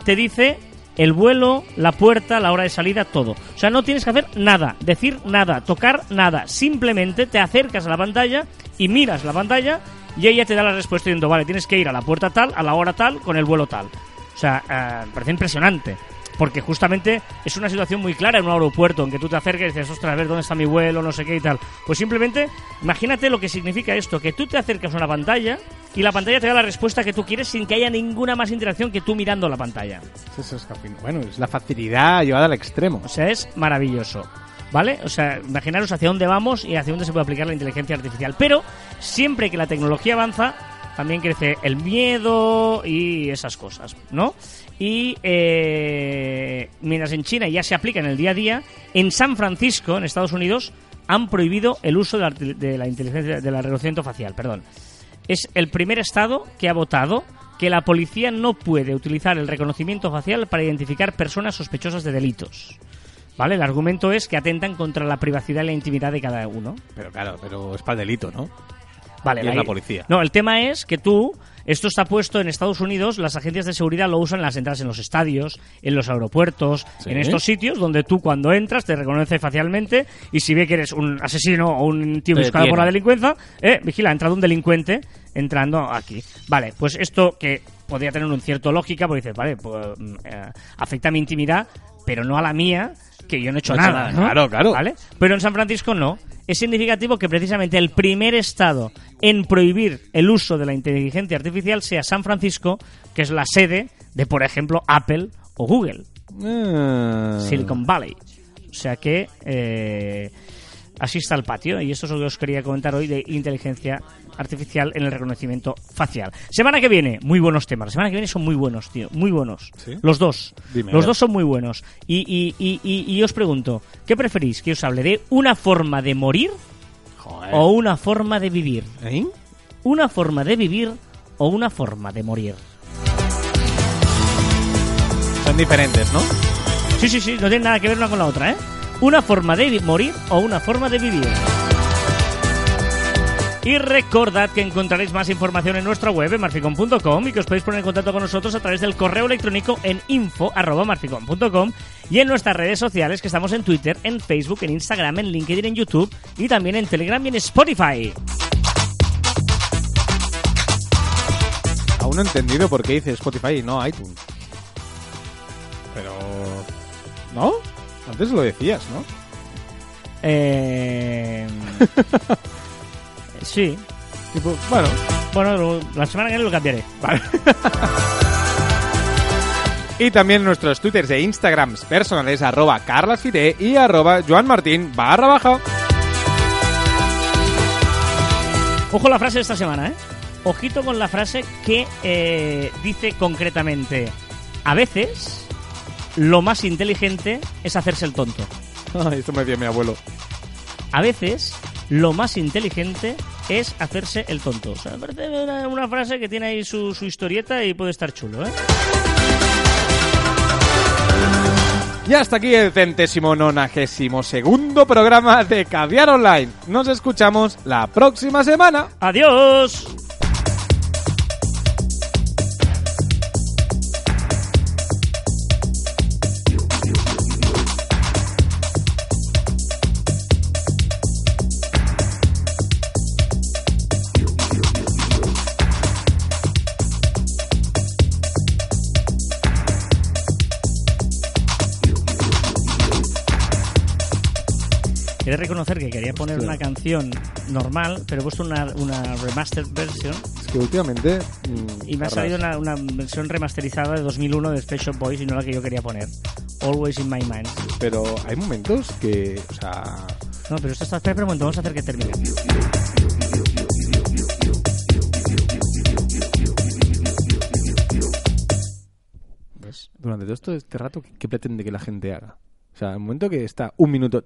te dice el vuelo, la puerta, la hora de salida, todo. O sea, no tienes que hacer nada, decir nada, tocar nada. Simplemente te acercas a la pantalla y miras la pantalla y ella te da la respuesta diciendo, vale, tienes que ir a la puerta tal, a la hora tal, con el vuelo tal. O sea, eh, parece impresionante. Porque justamente es una situación muy clara en un aeropuerto en que tú te acercas y dices, ostras, a ver dónde está mi vuelo, no sé qué y tal. Pues simplemente, imagínate lo que significa esto, que tú te acercas a una pantalla y la pantalla te da la respuesta que tú quieres sin que haya ninguna más interacción que tú mirando la pantalla. Eso es bueno, es la facilidad llevada al extremo. O sea, es maravilloso. ¿Vale? O sea, imaginaros hacia dónde vamos y hacia dónde se puede aplicar la inteligencia artificial. Pero siempre que la tecnología avanza, también crece el miedo y esas cosas, ¿no? Y eh, mientras en China ya se aplica en el día a día, en San Francisco, en Estados Unidos, han prohibido el uso de la, de la inteligencia, del reconocimiento facial, perdón. Es el primer estado que ha votado que la policía no puede utilizar el reconocimiento facial para identificar personas sospechosas de delitos. ¿Vale? El argumento es que atentan contra la privacidad y la intimidad de cada uno. Pero claro, pero es para el delito, ¿no? Vale, Y es la policía. No, el tema es que tú, esto está puesto en Estados Unidos, las agencias de seguridad lo usan en las entradas en los estadios, en los aeropuertos, Sí. en estos sitios donde tú cuando entras te reconoce facialmente y si ve que eres un asesino o un tío buscado por la delincuencia, eh, vigila, ha entrado un delincuente entrando aquí. Vale, pues esto que podría tener un cierto lógica, porque dices, vale, pues mm, eh, afecta a mi intimidad, pero no a la mía, que yo no he hecho No he hecho nada. nada, ¿no? claro, claro. ¿Vale? Pero en San Francisco no. Es significativo que precisamente el primer estado en prohibir el uso de la inteligencia artificial sea San Francisco, que es la sede de, por ejemplo, Apple o Google, Ah. Silicon Valley. O sea que eh, así está el patio y esto es lo que os quería comentar hoy de inteligencia artificial en el reconocimiento facial. Semana que viene, muy buenos temas. La semana que viene son muy buenos, tío, muy buenos. ¿Sí? Los dos. Dime, Los dos son muy buenos. Y, y, y, y, y os pregunto, ¿qué preferís? ¿Que os hable de una forma de morir Joder. o una forma de vivir? ¿Eh? ¿Una forma de vivir o una forma de morir? Son diferentes, ¿no? Sí, sí, sí, no tiene nada que ver una con la otra, ¿eh? Una forma de morir o una forma de vivir. Y recordad que encontraréis más información en nuestra web en marficom.com y que os podéis poner en contacto con nosotros a través del correo electrónico en info.marficom.com y en nuestras redes sociales que estamos en Twitter, en Facebook, en Instagram, en LinkedIn, en YouTube y también en Telegram y en Spotify. Aún no he entendido por qué dice Spotify y no iTunes. Pero... ¿No? Antes lo decías, ¿no? Eh... sí. Tipo, bueno, Bueno, la semana que viene lo cambiaré. vale. y también nuestros twitters e instagrams personales arroba carlasfite y arroba joanmartin barra baja. Ojo la frase de esta semana, ¿eh? Ojito con la frase que eh, dice concretamente, a veces lo más inteligente es hacerse el tonto. Ay, esto me decía mi abuelo. A veces lo más inteligente es hacerse el tonto. O sea, parece una, una frase que tiene ahí su, su historieta y puede estar chulo, ¿eh? Y hasta aquí el centésimo nonagésimo segundo programa de Caviar Online. Nos escuchamos la próxima semana. ¡Adiós! He de reconocer que quería poner una canción normal, pero he puesto una, una remastered version Es que últimamente... mm, y me ha salido una, una versión remasterizada de 2001 de Special Boys y no la que yo quería poner. Always in my mind. Pero hay momentos que... O sea... No, pero esto está... Espera, momento, vamos a hacer que termine. ¿Ves? Durante todo esto, este rato, ¿qué, qué pretende que la gente haga? Sea, el momento que está un minuto...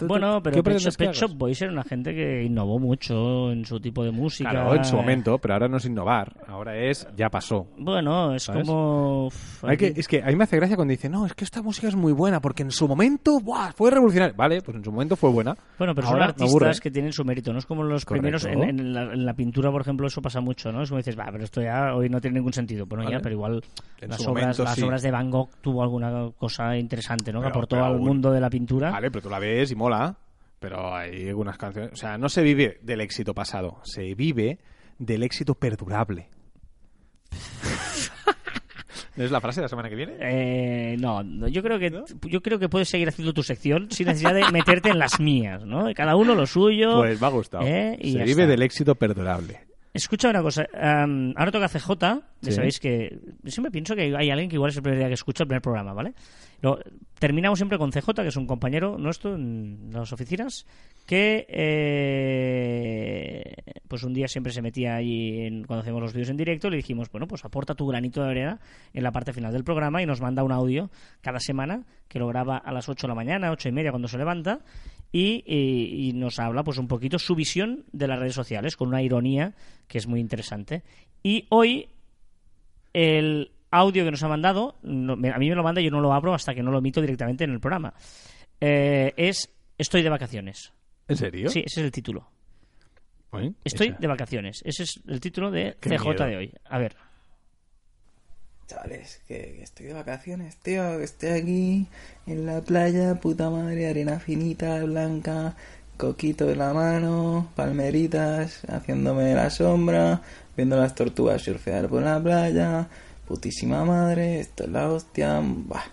Bueno, pero ¿qué Pet Shop, Pet Shop? Boys era una gente que innovó mucho en su tipo de música. Claro, en su momento, pero ahora no es innovar. Ahora es... Ya pasó. Bueno, es ¿Sabes? como... uf, Hay que, es que a mí me hace gracia cuando dice, no, es que esta música es muy buena porque en su momento ¡buah! fue revolucionaria. Vale, pues en su momento fue buena. Bueno, pero son Ahora artistas que tienen su mérito, no es como los Correcto. primeros en, en la, en la pintura, por ejemplo, eso pasa mucho, ¿no? Es como dices, va, pero esto ya hoy no tiene ningún sentido. Bueno, Vale. ya, pero igual En las obras, momento, las sí. obras de Van Gogh tuvo alguna cosa interesante, ¿no? Pero- pero al aún- mundo de la pintura. Vale, pero tú la ves y mola. Pero hay algunas canciones... O sea, no se vive del éxito pasado. Se vive del éxito perdurable. ¿No es la frase de la semana que viene? Eh, no, no, yo creo que yo creo que puedes seguir haciendo tu sección sin necesidad de meterte en las mías, ¿no? Cada uno lo suyo. Pues me ha gustado. ¿eh? Y se vive está. del éxito perdurable. Escucha una cosa, am, ahora toca CJ, ya Sí. sabéis que siempre pienso que hay alguien que igual es el primer día que escucha el primer programa, ¿vale? Lo- terminamos siempre con CJ, que es un compañero nuestro en las oficinas, que eh, pues un día siempre se metía ahí en- cuando hacemos los vídeos en directo, le dijimos, bueno, pues aporta tu granito de arena en la parte final del programa y nos manda un audio cada semana que lo graba a las 8 de la mañana, ocho y media cuando se levanta y nos habla pues un poquito su visión de las redes sociales con una ironía que es muy interesante. Y hoy el audio que nos ha mandado, no- me- a mí me lo manda y yo no lo abro hasta que no lo emito directamente en el programa. Eh, es Estoy de vacaciones. ¿En serio? Sí, ese es el título. Estoy esa. de vacaciones. Ese es el título de Qué CJ miedo. de hoy. A ver. Chavales, que estoy de vacaciones, tío, que estoy aquí en la playa, puta madre, arena finita, blanca, coquito en la mano, palmeritas, haciéndome la sombra, viendo las tortugas surfear por la playa, putísima madre, esto es la hostia, bah,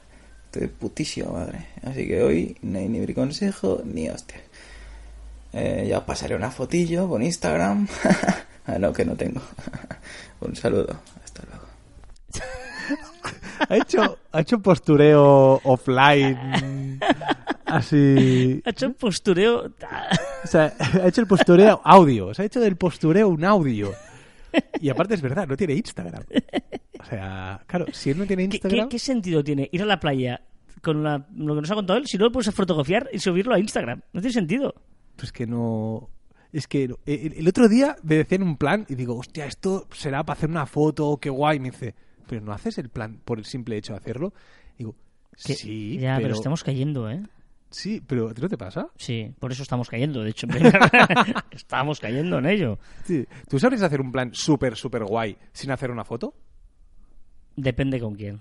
estoy putísima madre. Así que hoy no hay ni consejo ni hostia. Eh, ya os pasaré una fotillo por Instagram. ah, no, que no tengo. Un saludo, hasta luego. Ha hecho, ha hecho postureo offline. Así. Ha hecho un postureo. O sea, ha hecho el postureo audio. Se ha hecho del postureo un audio. Y aparte es verdad, no tiene Instagram. O sea, claro, si él no tiene ¿Qué, Instagram. qué- qué sentido tiene ir a la playa con la- lo que nos ha contado él si no lo puedes fotografiar y subirlo a Instagram? No tiene sentido. Pues que no. Es que no. el, el otro día me decían un plan y digo, hostia, esto será para hacer una foto, qué guay. Me dice, pero no haces el plan por el simple hecho de hacerlo. Digo, Que- sí, ya, pero... pero, estamos cayendo, ¿eh? Sí, pero ¿a ti no te pasa? Sí, por eso estamos cayendo, de hecho. estamos cayendo en ello. Sí. ¿Tú sabrías hacer un plan súper, súper guay sin hacer una foto? Depende con quién.